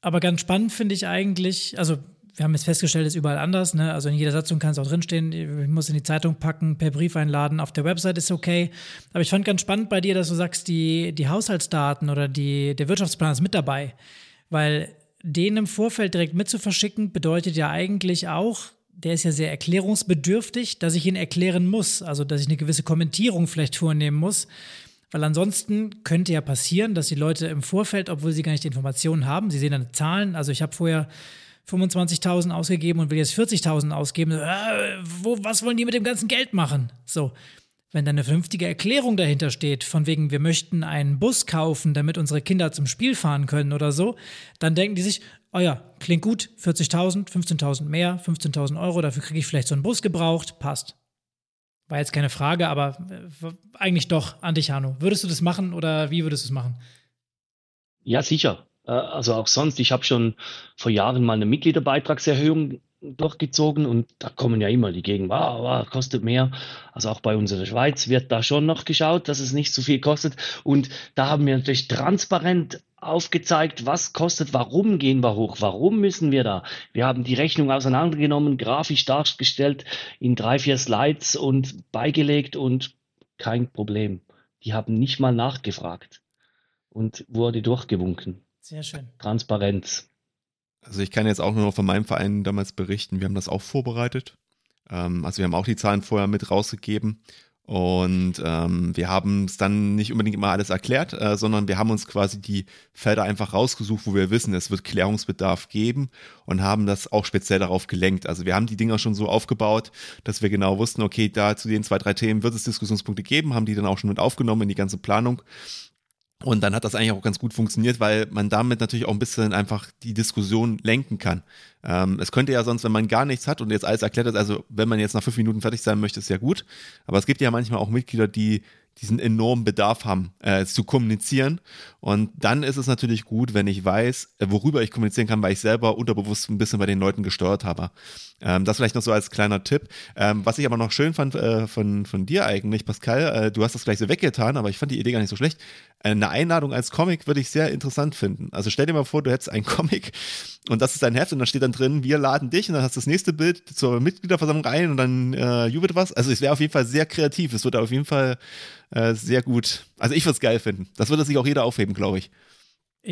S2: aber ganz spannend finde ich eigentlich, also wir haben jetzt festgestellt, es ist überall anders. Ne? Also in jeder Satzung kann es auch drinstehen. Ich muss in die Zeitung packen, per Brief einladen. Auf der Website ist okay. Aber ich fand ganz spannend bei dir, dass du sagst, die, die Haushaltsdaten oder die, der Wirtschaftsplan ist mit dabei. Weil den im Vorfeld direkt mitzuverschicken, bedeutet ja eigentlich auch, der ist ja sehr erklärungsbedürftig, dass ich ihn erklären muss. Also, dass ich eine gewisse Kommentierung vielleicht vornehmen muss. Weil ansonsten könnte ja passieren, dass die Leute im Vorfeld, obwohl sie gar nicht die Informationen haben, sie sehen dann Zahlen. Also, ich habe vorher 25.000 ausgegeben und will jetzt 40.000 ausgeben. Äh, wo, was wollen die mit dem ganzen Geld machen? So. Wenn da eine vernünftige Erklärung dahinter steht, von wegen, wir möchten einen Bus kaufen, damit unsere Kinder zum Spiel fahren können oder so, dann denken die sich, oh ja, klingt gut, 40.000, 15.000 mehr, 15.000 Euro, dafür kriege ich vielleicht so einen Bus gebraucht, passt. War jetzt keine Frage, aber äh, eigentlich doch an dich, Hanno. Würdest du das machen oder wie würdest du es machen?
S3: Ja, sicher. Äh, also auch sonst. Ich habe schon vor Jahren mal eine Mitgliederbeitragserhöhung durchgezogen und da kommen ja immer die Gegend, wow, wow, kostet mehr. Also auch bei uns in der Schweiz wird da schon noch geschaut, dass es nicht so viel kostet. Und da haben wir natürlich transparent aufgezeigt, was kostet, warum gehen wir hoch, warum müssen wir da. Wir haben die Rechnung auseinandergenommen, grafisch dargestellt in drei, vier Slides und beigelegt und kein Problem. Die haben nicht mal nachgefragt und wurde durchgewunken.
S2: Sehr schön.
S3: Transparenz.
S1: Also ich kann jetzt auch nur noch von meinem Verein damals berichten. Wir haben das auch vorbereitet. Ähm, also wir haben auch die Zahlen vorher mit rausgegeben. Und ähm, wir haben es dann nicht unbedingt immer alles erklärt, äh, sondern wir haben uns quasi die Felder einfach rausgesucht, wo wir wissen, es wird Klärungsbedarf geben und haben das auch speziell darauf gelenkt. Also wir haben die Dinger schon so aufgebaut, dass wir genau wussten, okay, da zu den zwei, drei Themen wird es Diskussionspunkte geben, haben die dann auch schon mit aufgenommen in die ganze Planung und dann hat das eigentlich auch ganz gut funktioniert, weil man damit natürlich auch ein bisschen einfach die Diskussion lenken kann. Ähm, es könnte ja sonst, wenn man gar nichts hat und jetzt alles erklärt hat, also wenn man jetzt nach fünf Minuten fertig sein möchte, ist ja gut. Aber es gibt ja manchmal auch Mitglieder, die diesen enormen Bedarf haben, äh, zu kommunizieren. Und dann ist es natürlich gut, wenn ich weiß, äh, worüber ich kommunizieren kann, weil ich selber unterbewusst ein bisschen bei den Leuten gesteuert habe. Ähm, das vielleicht noch so als kleiner Tipp. Ähm, was ich aber noch schön fand äh, von, von dir eigentlich, Pascal, äh, du hast das gleich so weggetan, aber ich fand die Idee gar nicht so schlecht. Eine Einladung als Comic würde ich sehr interessant finden. Also stell dir mal vor, du hättest einen Comic und das ist dein Heft und da steht dann drin, wir laden dich und dann hast du das nächste Bild zur Mitgliederversammlung ein und dann äh, jubelt was. Also es wäre auf jeden Fall sehr kreativ. Es würde auf jeden Fall äh, sehr gut. Also ich würde es geil finden. Das würde sich auch jeder aufheben, glaube ich.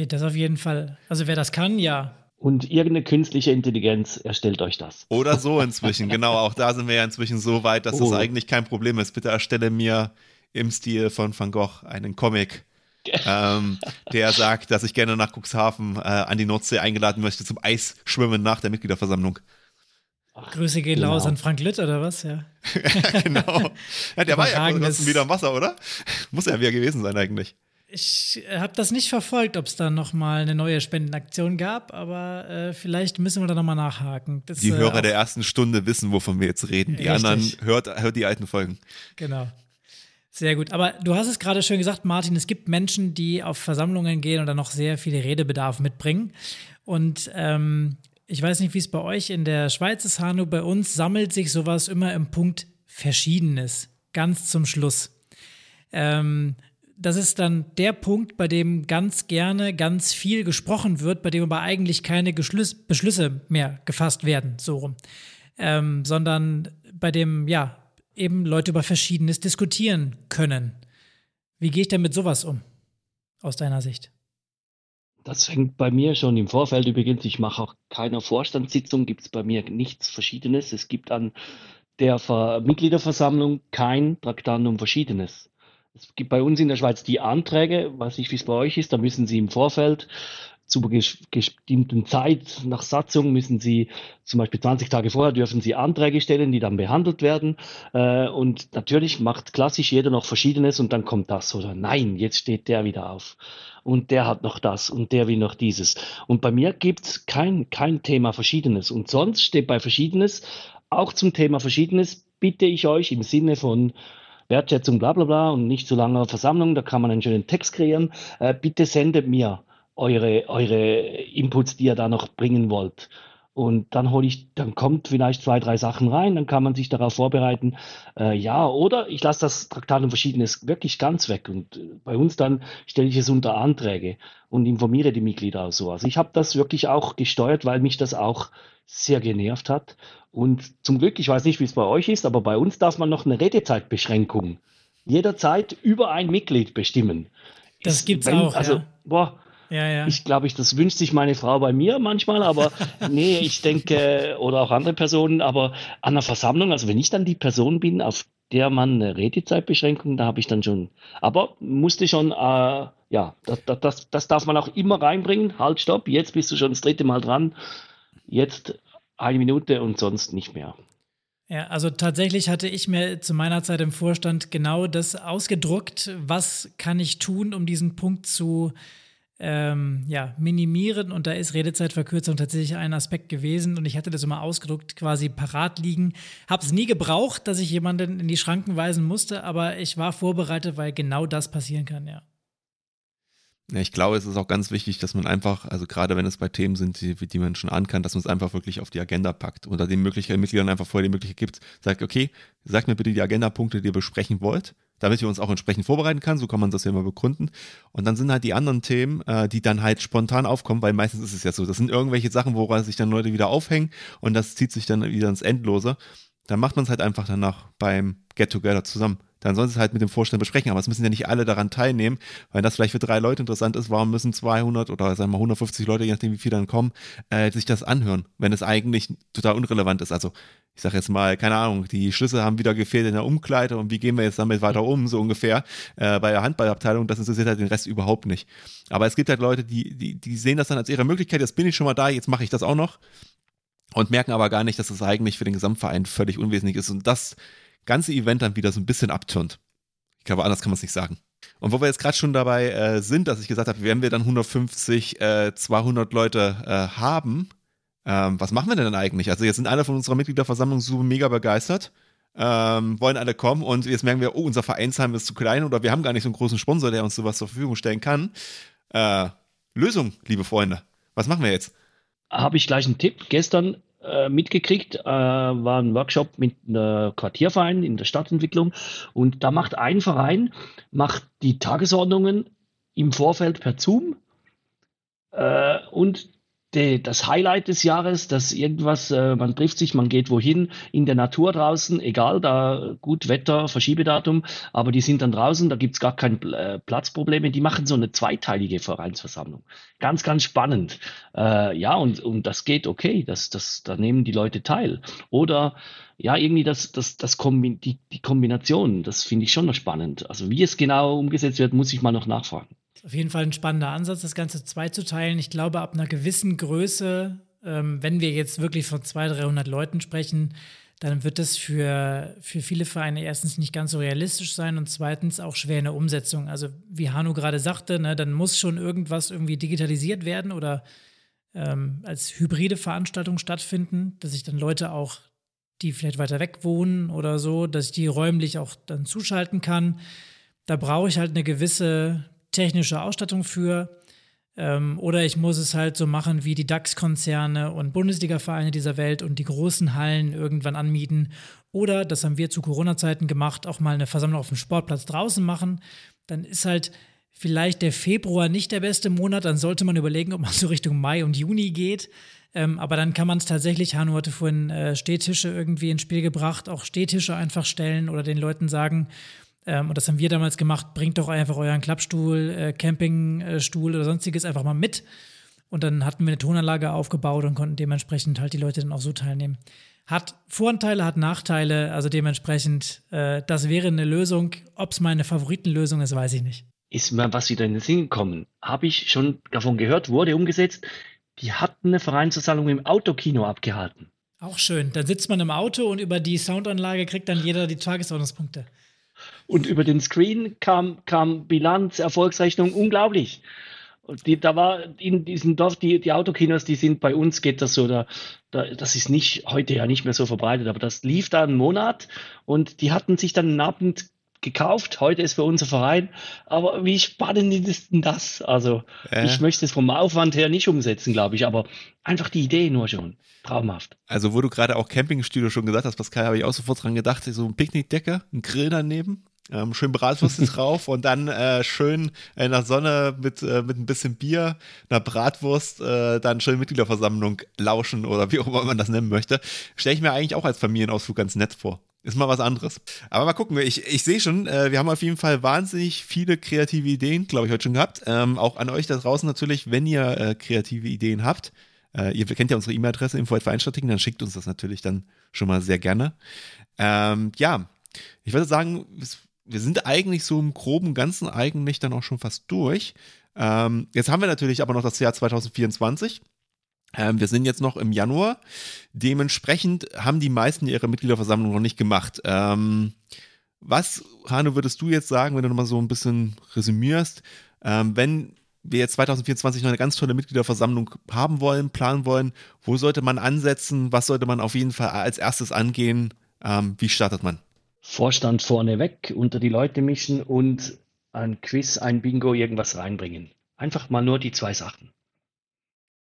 S2: Das auf jeden Fall. Also wer das kann, ja.
S3: Und irgendeine künstliche Intelligenz erstellt euch das.
S1: Oder so inzwischen, genau. Auch da sind wir ja inzwischen so weit, dass oh. das eigentlich kein Problem ist. Bitte erstelle mir im Stil von Van Gogh einen Comic, ähm, der sagt, dass ich gerne nach Cuxhaven äh, an die Nordsee eingeladen möchte zum Eisschwimmen nach der Mitgliederversammlung.
S2: Ach, Grüße gehen genau. raus an Frank Litt, oder was? Ja,
S1: genau. Ja, der war ja wieder im Wasser, oder? Muss ja wieder gewesen sein eigentlich.
S2: Ich habe das nicht verfolgt, ob es da nochmal eine neue Spendenaktion gab, aber äh, vielleicht müssen wir da nochmal nachhaken.
S1: Das, die Hörer äh, der ersten Stunde wissen, wovon wir jetzt reden. Die richtig. anderen hört, hört die alten Folgen.
S2: Genau. Sehr gut. Aber du hast es gerade schön gesagt, Martin, es gibt Menschen, die auf Versammlungen gehen und dann noch sehr viele Redebedarf mitbringen. Und ähm, ich weiß nicht, wie es bei euch in der Schweiz ist, Hanno. Bei uns sammelt sich sowas immer im Punkt Verschiedenes. Ganz zum Schluss. Ähm, das ist dann der Punkt, bei dem ganz gerne ganz viel gesprochen wird, bei dem aber eigentlich keine Geschlüss Beschlüsse mehr gefasst werden, so rum. Ähm, sondern bei dem, ja, eben Leute über Verschiedenes diskutieren können. Wie gehe ich denn mit sowas um, aus deiner Sicht?
S3: Das fängt bei mir schon im Vorfeld übrigens. Ich mache auch keine Vorstandssitzung, gibt es bei mir nichts Verschiedenes. Es gibt an der Ver Mitgliederversammlung kein Traktandum Verschiedenes. Es gibt bei uns in der Schweiz die Anträge, weiß nicht, wie es bei euch ist, da müssen Sie im Vorfeld zu bestimmten Zeit nach Satzung müssen Sie zum Beispiel 20 Tage vorher dürfen Sie Anträge stellen, die dann behandelt werden. Äh, und natürlich macht klassisch jeder noch Verschiedenes und dann kommt das oder nein, jetzt steht der wieder auf und der hat noch das und der will noch dieses. Und bei mir gibt's kein, kein Thema Verschiedenes. Und sonst steht bei Verschiedenes, auch zum Thema Verschiedenes, bitte ich euch im Sinne von Wertschätzung, bla bla bla und nicht zu langer Versammlung, da kann man einen schönen Text kreieren. Äh, bitte sendet mir eure, eure Inputs, die ihr da noch bringen wollt. Und dann hole ich, dann kommt vielleicht zwei, drei Sachen rein, dann kann man sich darauf vorbereiten. Äh, ja, oder ich lasse das Traktat Verschiedenes wirklich ganz weg. Und äh, bei uns dann stelle ich es unter Anträge und informiere die Mitglieder auch so. Also ich habe das wirklich auch gesteuert, weil mich das auch sehr genervt hat. Und zum Glück, ich weiß nicht, wie es bei euch ist, aber bei uns darf man noch eine Redezeitbeschränkung jederzeit über ein Mitglied bestimmen.
S2: Das gibt es auch.
S3: Also,
S2: ja.
S3: boah,
S2: ja, ja.
S3: Ich glaube, ich, das wünscht sich meine Frau bei mir manchmal, aber nee, ich denke, oder auch andere Personen, aber an einer Versammlung, also wenn ich dann die Person bin, auf der man eine Redezeitbeschränkung, da habe ich dann schon, aber musste schon, äh, ja, das, das, das darf man auch immer reinbringen. Halt, stopp, jetzt bist du schon das dritte Mal dran. Jetzt eine Minute und sonst nicht mehr.
S2: Ja, also tatsächlich hatte ich mir zu meiner Zeit im Vorstand genau das ausgedruckt. Was kann ich tun, um diesen Punkt zu ähm, ja, minimieren? Und da ist Redezeitverkürzung tatsächlich ein Aspekt gewesen. Und ich hatte das immer ausgedruckt, quasi parat liegen. Habe es nie gebraucht, dass ich jemanden in die Schranken weisen musste, aber ich war vorbereitet, weil genau das passieren kann, ja.
S1: Ja, ich glaube, es ist auch ganz wichtig, dass man einfach, also gerade wenn es bei Themen sind, die, die man schon an kann, dass man es einfach wirklich auf die Agenda packt oder den Mitgliedern einfach vorher die Möglichkeit gibt, sagt, okay, sagt mir bitte die Agendapunkte, die ihr besprechen wollt, damit wir uns auch entsprechend vorbereiten kann, so kann man das ja immer begründen. Und dann sind halt die anderen Themen, äh, die dann halt spontan aufkommen, weil meistens ist es ja so, das sind irgendwelche Sachen, woran sich dann Leute wieder aufhängen und das zieht sich dann wieder ins Endlose. Dann macht man es halt einfach danach beim Get-Together zusammen dann sollen sie es halt mit dem Vorstand besprechen. Aber es müssen ja nicht alle daran teilnehmen, weil das vielleicht für drei Leute interessant ist. Warum müssen 200 oder sagen wir mal 150 Leute, je nachdem wie viel dann kommen, äh, sich das anhören, wenn es eigentlich total unrelevant ist? Also ich sage jetzt mal, keine Ahnung, die Schlüssel haben wieder gefehlt in der Umkleide und wie gehen wir jetzt damit weiter um, so ungefähr, äh, bei der Handballabteilung, das interessiert halt den Rest überhaupt nicht. Aber es gibt halt Leute, die, die, die sehen das dann als ihre Möglichkeit, jetzt bin ich schon mal da, jetzt mache ich das auch noch und merken aber gar nicht, dass das eigentlich für den Gesamtverein völlig unwesentlich ist und das ganze Event dann wieder so ein bisschen abturnt. Ich glaube, anders kann man es nicht sagen. Und wo wir jetzt gerade schon dabei äh, sind, dass ich gesagt habe, wenn wir dann 150, äh, 200 Leute äh, haben, ähm, was machen wir denn eigentlich? Also jetzt sind alle von unserer Mitgliederversammlung so mega begeistert, ähm, wollen alle kommen und jetzt merken wir, oh, unser Vereinsheim ist zu klein oder wir haben gar nicht so einen großen Sponsor, der uns sowas zur Verfügung stellen kann. Äh, Lösung, liebe Freunde. Was machen wir jetzt?
S3: Habe ich gleich einen Tipp. Gestern äh, mitgekriegt, äh, war ein Workshop mit einem Quartierverein in der Stadtentwicklung und da macht ein Verein, macht die Tagesordnungen im Vorfeld per Zoom äh, und das Highlight des Jahres, dass irgendwas, äh, man trifft sich, man geht wohin, in der Natur draußen, egal, da gut Wetter, Verschiebedatum, aber die sind dann draußen, da gibt's gar keine äh, Platzprobleme, die machen so eine zweiteilige Vereinsversammlung. Ganz, ganz spannend. Äh, ja, und, und das geht okay, das, das, da nehmen die Leute teil. Oder ja, irgendwie das, das, das Kombi die, die Kombination, das finde ich schon noch spannend. Also wie es genau umgesetzt wird, muss ich mal noch nachfragen.
S2: Auf jeden Fall ein spannender Ansatz, das Ganze zweizuteilen. Ich glaube, ab einer gewissen Größe, ähm, wenn wir jetzt wirklich von 200, 300 Leuten sprechen, dann wird das für, für viele Vereine erstens nicht ganz so realistisch sein und zweitens auch schwer in der Umsetzung. Also wie Hanu gerade sagte, ne, dann muss schon irgendwas irgendwie digitalisiert werden oder ähm, als hybride Veranstaltung stattfinden, dass sich dann Leute auch, die vielleicht weiter weg wohnen oder so, dass ich die räumlich auch dann zuschalten kann. Da brauche ich halt eine gewisse technische Ausstattung für. Ähm, oder ich muss es halt so machen wie die DAX-Konzerne und Bundesliga-Vereine dieser Welt und die großen Hallen irgendwann anmieten. Oder, das haben wir zu Corona-Zeiten gemacht, auch mal eine Versammlung auf dem Sportplatz draußen machen. Dann ist halt vielleicht der Februar nicht der beste Monat. Dann sollte man überlegen, ob man so Richtung Mai und Juni geht. Ähm, aber dann kann man es tatsächlich, Hanu hatte vorhin äh, Stehtische irgendwie ins Spiel gebracht, auch Stehtische einfach stellen oder den Leuten sagen, ähm, und das haben wir damals gemacht, bringt doch einfach euren Klappstuhl, äh, Campingstuhl oder sonstiges einfach mal mit. Und dann hatten wir eine Tonanlage aufgebaut und konnten dementsprechend halt die Leute dann auch so teilnehmen. Hat Vorteile, hat Nachteile, also dementsprechend, äh, das wäre eine Lösung. Ob es meine Favoritenlösung ist, weiß ich nicht.
S3: Ist mir was wieder in den Sinn gekommen. Habe ich schon davon gehört, wurde umgesetzt. Die hatten eine Vereinsversammlung im Autokino abgehalten.
S2: Auch schön. Dann sitzt man im Auto und über die Soundanlage kriegt dann jeder die Tagesordnungspunkte.
S3: Und über den Screen kam, kam Bilanz, Erfolgsrechnung, unglaublich. Die, da war in diesem Dorf, die, die Autokinos, die sind bei uns, geht das so, da, da, das ist nicht, heute ja nicht mehr so verbreitet, aber das lief da einen Monat und die hatten sich dann einen Abend gekauft, heute ist für unser Verein. Aber wie spannend ist denn das? Also, äh. ich möchte es vom Aufwand her nicht umsetzen, glaube ich, aber einfach die Idee nur schon. Traumhaft.
S1: Also, wo du gerade auch Campingstudio schon gesagt hast, Pascal, habe ich auch sofort dran gedacht, so ein Picknickdecke, ein Grill daneben, ähm, schön Bratwurst drauf und dann äh, schön in der Sonne mit, äh, mit ein bisschen Bier, einer Bratwurst, äh, dann schön Mitgliederversammlung lauschen oder wie auch immer man das nennen möchte. Stelle ich mir eigentlich auch als Familienausflug ganz nett vor. Ist mal was anderes. Aber mal gucken, ich, ich sehe schon, äh, wir haben auf jeden Fall wahnsinnig viele kreative Ideen, glaube ich, heute schon gehabt. Ähm, auch an euch da draußen natürlich, wenn ihr äh, kreative Ideen habt. Äh, ihr kennt ja unsere E-Mail-Adresse, info.vereinstrategien, dann schickt uns das natürlich dann schon mal sehr gerne. Ähm, ja, ich würde sagen, wir sind eigentlich so im groben Ganzen eigentlich dann auch schon fast durch. Ähm, jetzt haben wir natürlich aber noch das Jahr 2024. Ähm, wir sind jetzt noch im Januar. Dementsprechend haben die meisten ihre Mitgliederversammlung noch nicht gemacht. Ähm, was, Hanno, würdest du jetzt sagen, wenn du nochmal so ein bisschen resümierst, ähm, wenn wir jetzt 2024 noch eine ganz tolle Mitgliederversammlung haben wollen, planen wollen, wo sollte man ansetzen? Was sollte man auf jeden Fall als erstes angehen? Ähm, wie startet man?
S3: Vorstand vorneweg, unter die Leute mischen und ein Quiz, ein Bingo, irgendwas reinbringen. Einfach mal nur die zwei Sachen.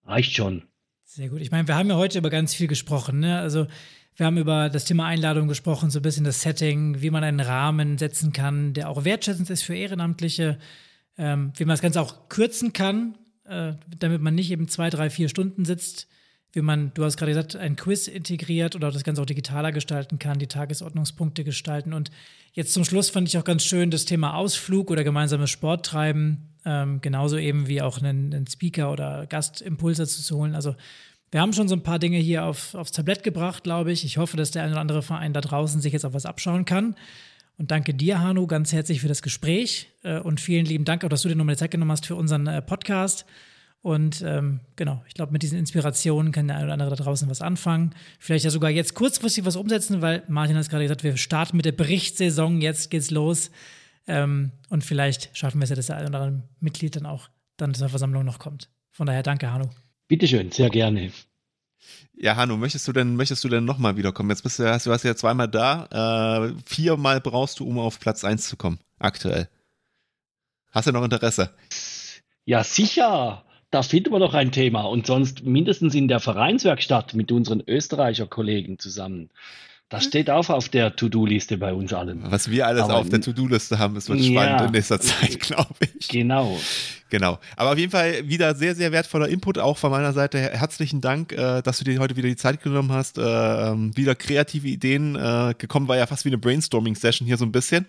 S3: Reicht schon.
S2: Sehr gut. Ich meine, wir haben ja heute über ganz viel gesprochen. Ne? Also wir haben über das Thema Einladung gesprochen, so ein bisschen das Setting, wie man einen Rahmen setzen kann, der auch wertschätzend ist für Ehrenamtliche, ähm, wie man das Ganze auch kürzen kann, äh, damit man nicht eben zwei, drei, vier Stunden sitzt wie man, du hast gerade gesagt, ein Quiz integriert oder das Ganze auch digitaler gestalten kann, die Tagesordnungspunkte gestalten. Und jetzt zum Schluss fand ich auch ganz schön das Thema Ausflug oder gemeinsames Sport treiben, ähm, genauso eben wie auch einen, einen Speaker oder Gastimpulse zu holen. Also wir haben schon so ein paar Dinge hier auf, aufs Tablett gebracht, glaube ich. Ich hoffe, dass der ein oder andere Verein da draußen sich jetzt auch was abschauen kann. Und danke dir, Hanu, ganz herzlich für das Gespräch. Äh, und vielen lieben Dank auch, dass du dir nochmal Zeit genommen hast für unseren äh, Podcast. Und ähm, genau, ich glaube, mit diesen Inspirationen kann der eine oder andere da draußen was anfangen. Vielleicht ja sogar jetzt kurzfristig was umsetzen, weil Martin hat gerade gesagt, wir starten mit der Berichtssaison, jetzt geht's los. Ähm, und vielleicht schaffen wir es ja, dass der eine oder andere Mitglied dann auch dann zur Versammlung noch kommt. Von daher danke, Hanno.
S3: Bitteschön, sehr gerne.
S1: Ja, Hanno, möchtest du denn, möchtest du denn nochmal wiederkommen? Jetzt bist du, du warst ja zweimal da. Äh, viermal brauchst du, um auf Platz 1 zu kommen, aktuell. Hast du noch Interesse?
S3: Ja, sicher da finden wir doch ein Thema. Und sonst mindestens in der Vereinswerkstatt mit unseren Österreicher Kollegen zusammen. Das steht auch auf der To-Do-Liste bei uns allen.
S1: Was wir alles Aber, auf der To-Do-Liste haben, es wird ja, spannend in nächster Zeit, glaube ich.
S3: Genau.
S1: Genau. Aber auf jeden Fall wieder sehr, sehr wertvoller Input auch von meiner Seite. Herzlichen Dank, äh, dass du dir heute wieder die Zeit genommen hast. Äh, ähm, wieder kreative Ideen äh, gekommen, war ja fast wie eine Brainstorming-Session hier so ein bisschen.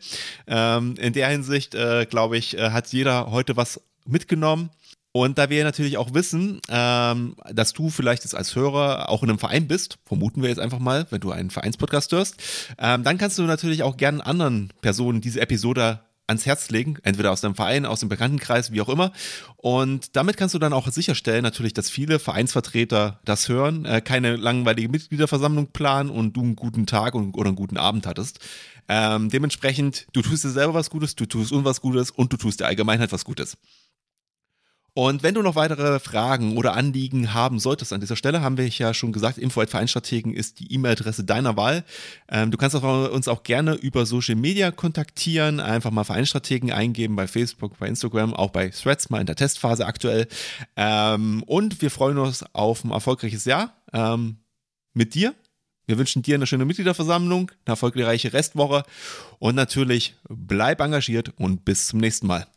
S1: Ähm, in der Hinsicht, glaube ich, hat jeder heute was mitgenommen. Und da wir natürlich auch wissen, ähm, dass du vielleicht jetzt als Hörer auch in einem Verein bist, vermuten wir jetzt einfach mal, wenn du einen Vereinspodcast hörst, ähm, dann kannst du natürlich auch gerne anderen Personen diese Episode ans Herz legen, entweder aus deinem Verein, aus dem Bekanntenkreis, wie auch immer. Und damit kannst du dann auch sicherstellen, natürlich, dass viele Vereinsvertreter das hören, äh, keine langweilige Mitgliederversammlung planen und du einen guten Tag und, oder einen guten Abend hattest. Ähm, dementsprechend, du tust dir selber was Gutes, du tust uns was Gutes und du tust der Allgemeinheit was Gutes. Und wenn du noch weitere Fragen oder Anliegen haben solltest an dieser Stelle, haben wir ja schon gesagt, info.vereinstrategen ist die E-Mail-Adresse deiner Wahl. Ähm, du kannst auch, uns auch gerne über Social Media kontaktieren, einfach mal Vereinstrategen eingeben bei Facebook, bei Instagram, auch bei Threads, mal in der Testphase aktuell. Ähm, und wir freuen uns auf ein erfolgreiches Jahr ähm, mit dir. Wir wünschen dir eine schöne Mitgliederversammlung, eine erfolgreiche Restwoche und natürlich bleib engagiert und bis zum nächsten Mal.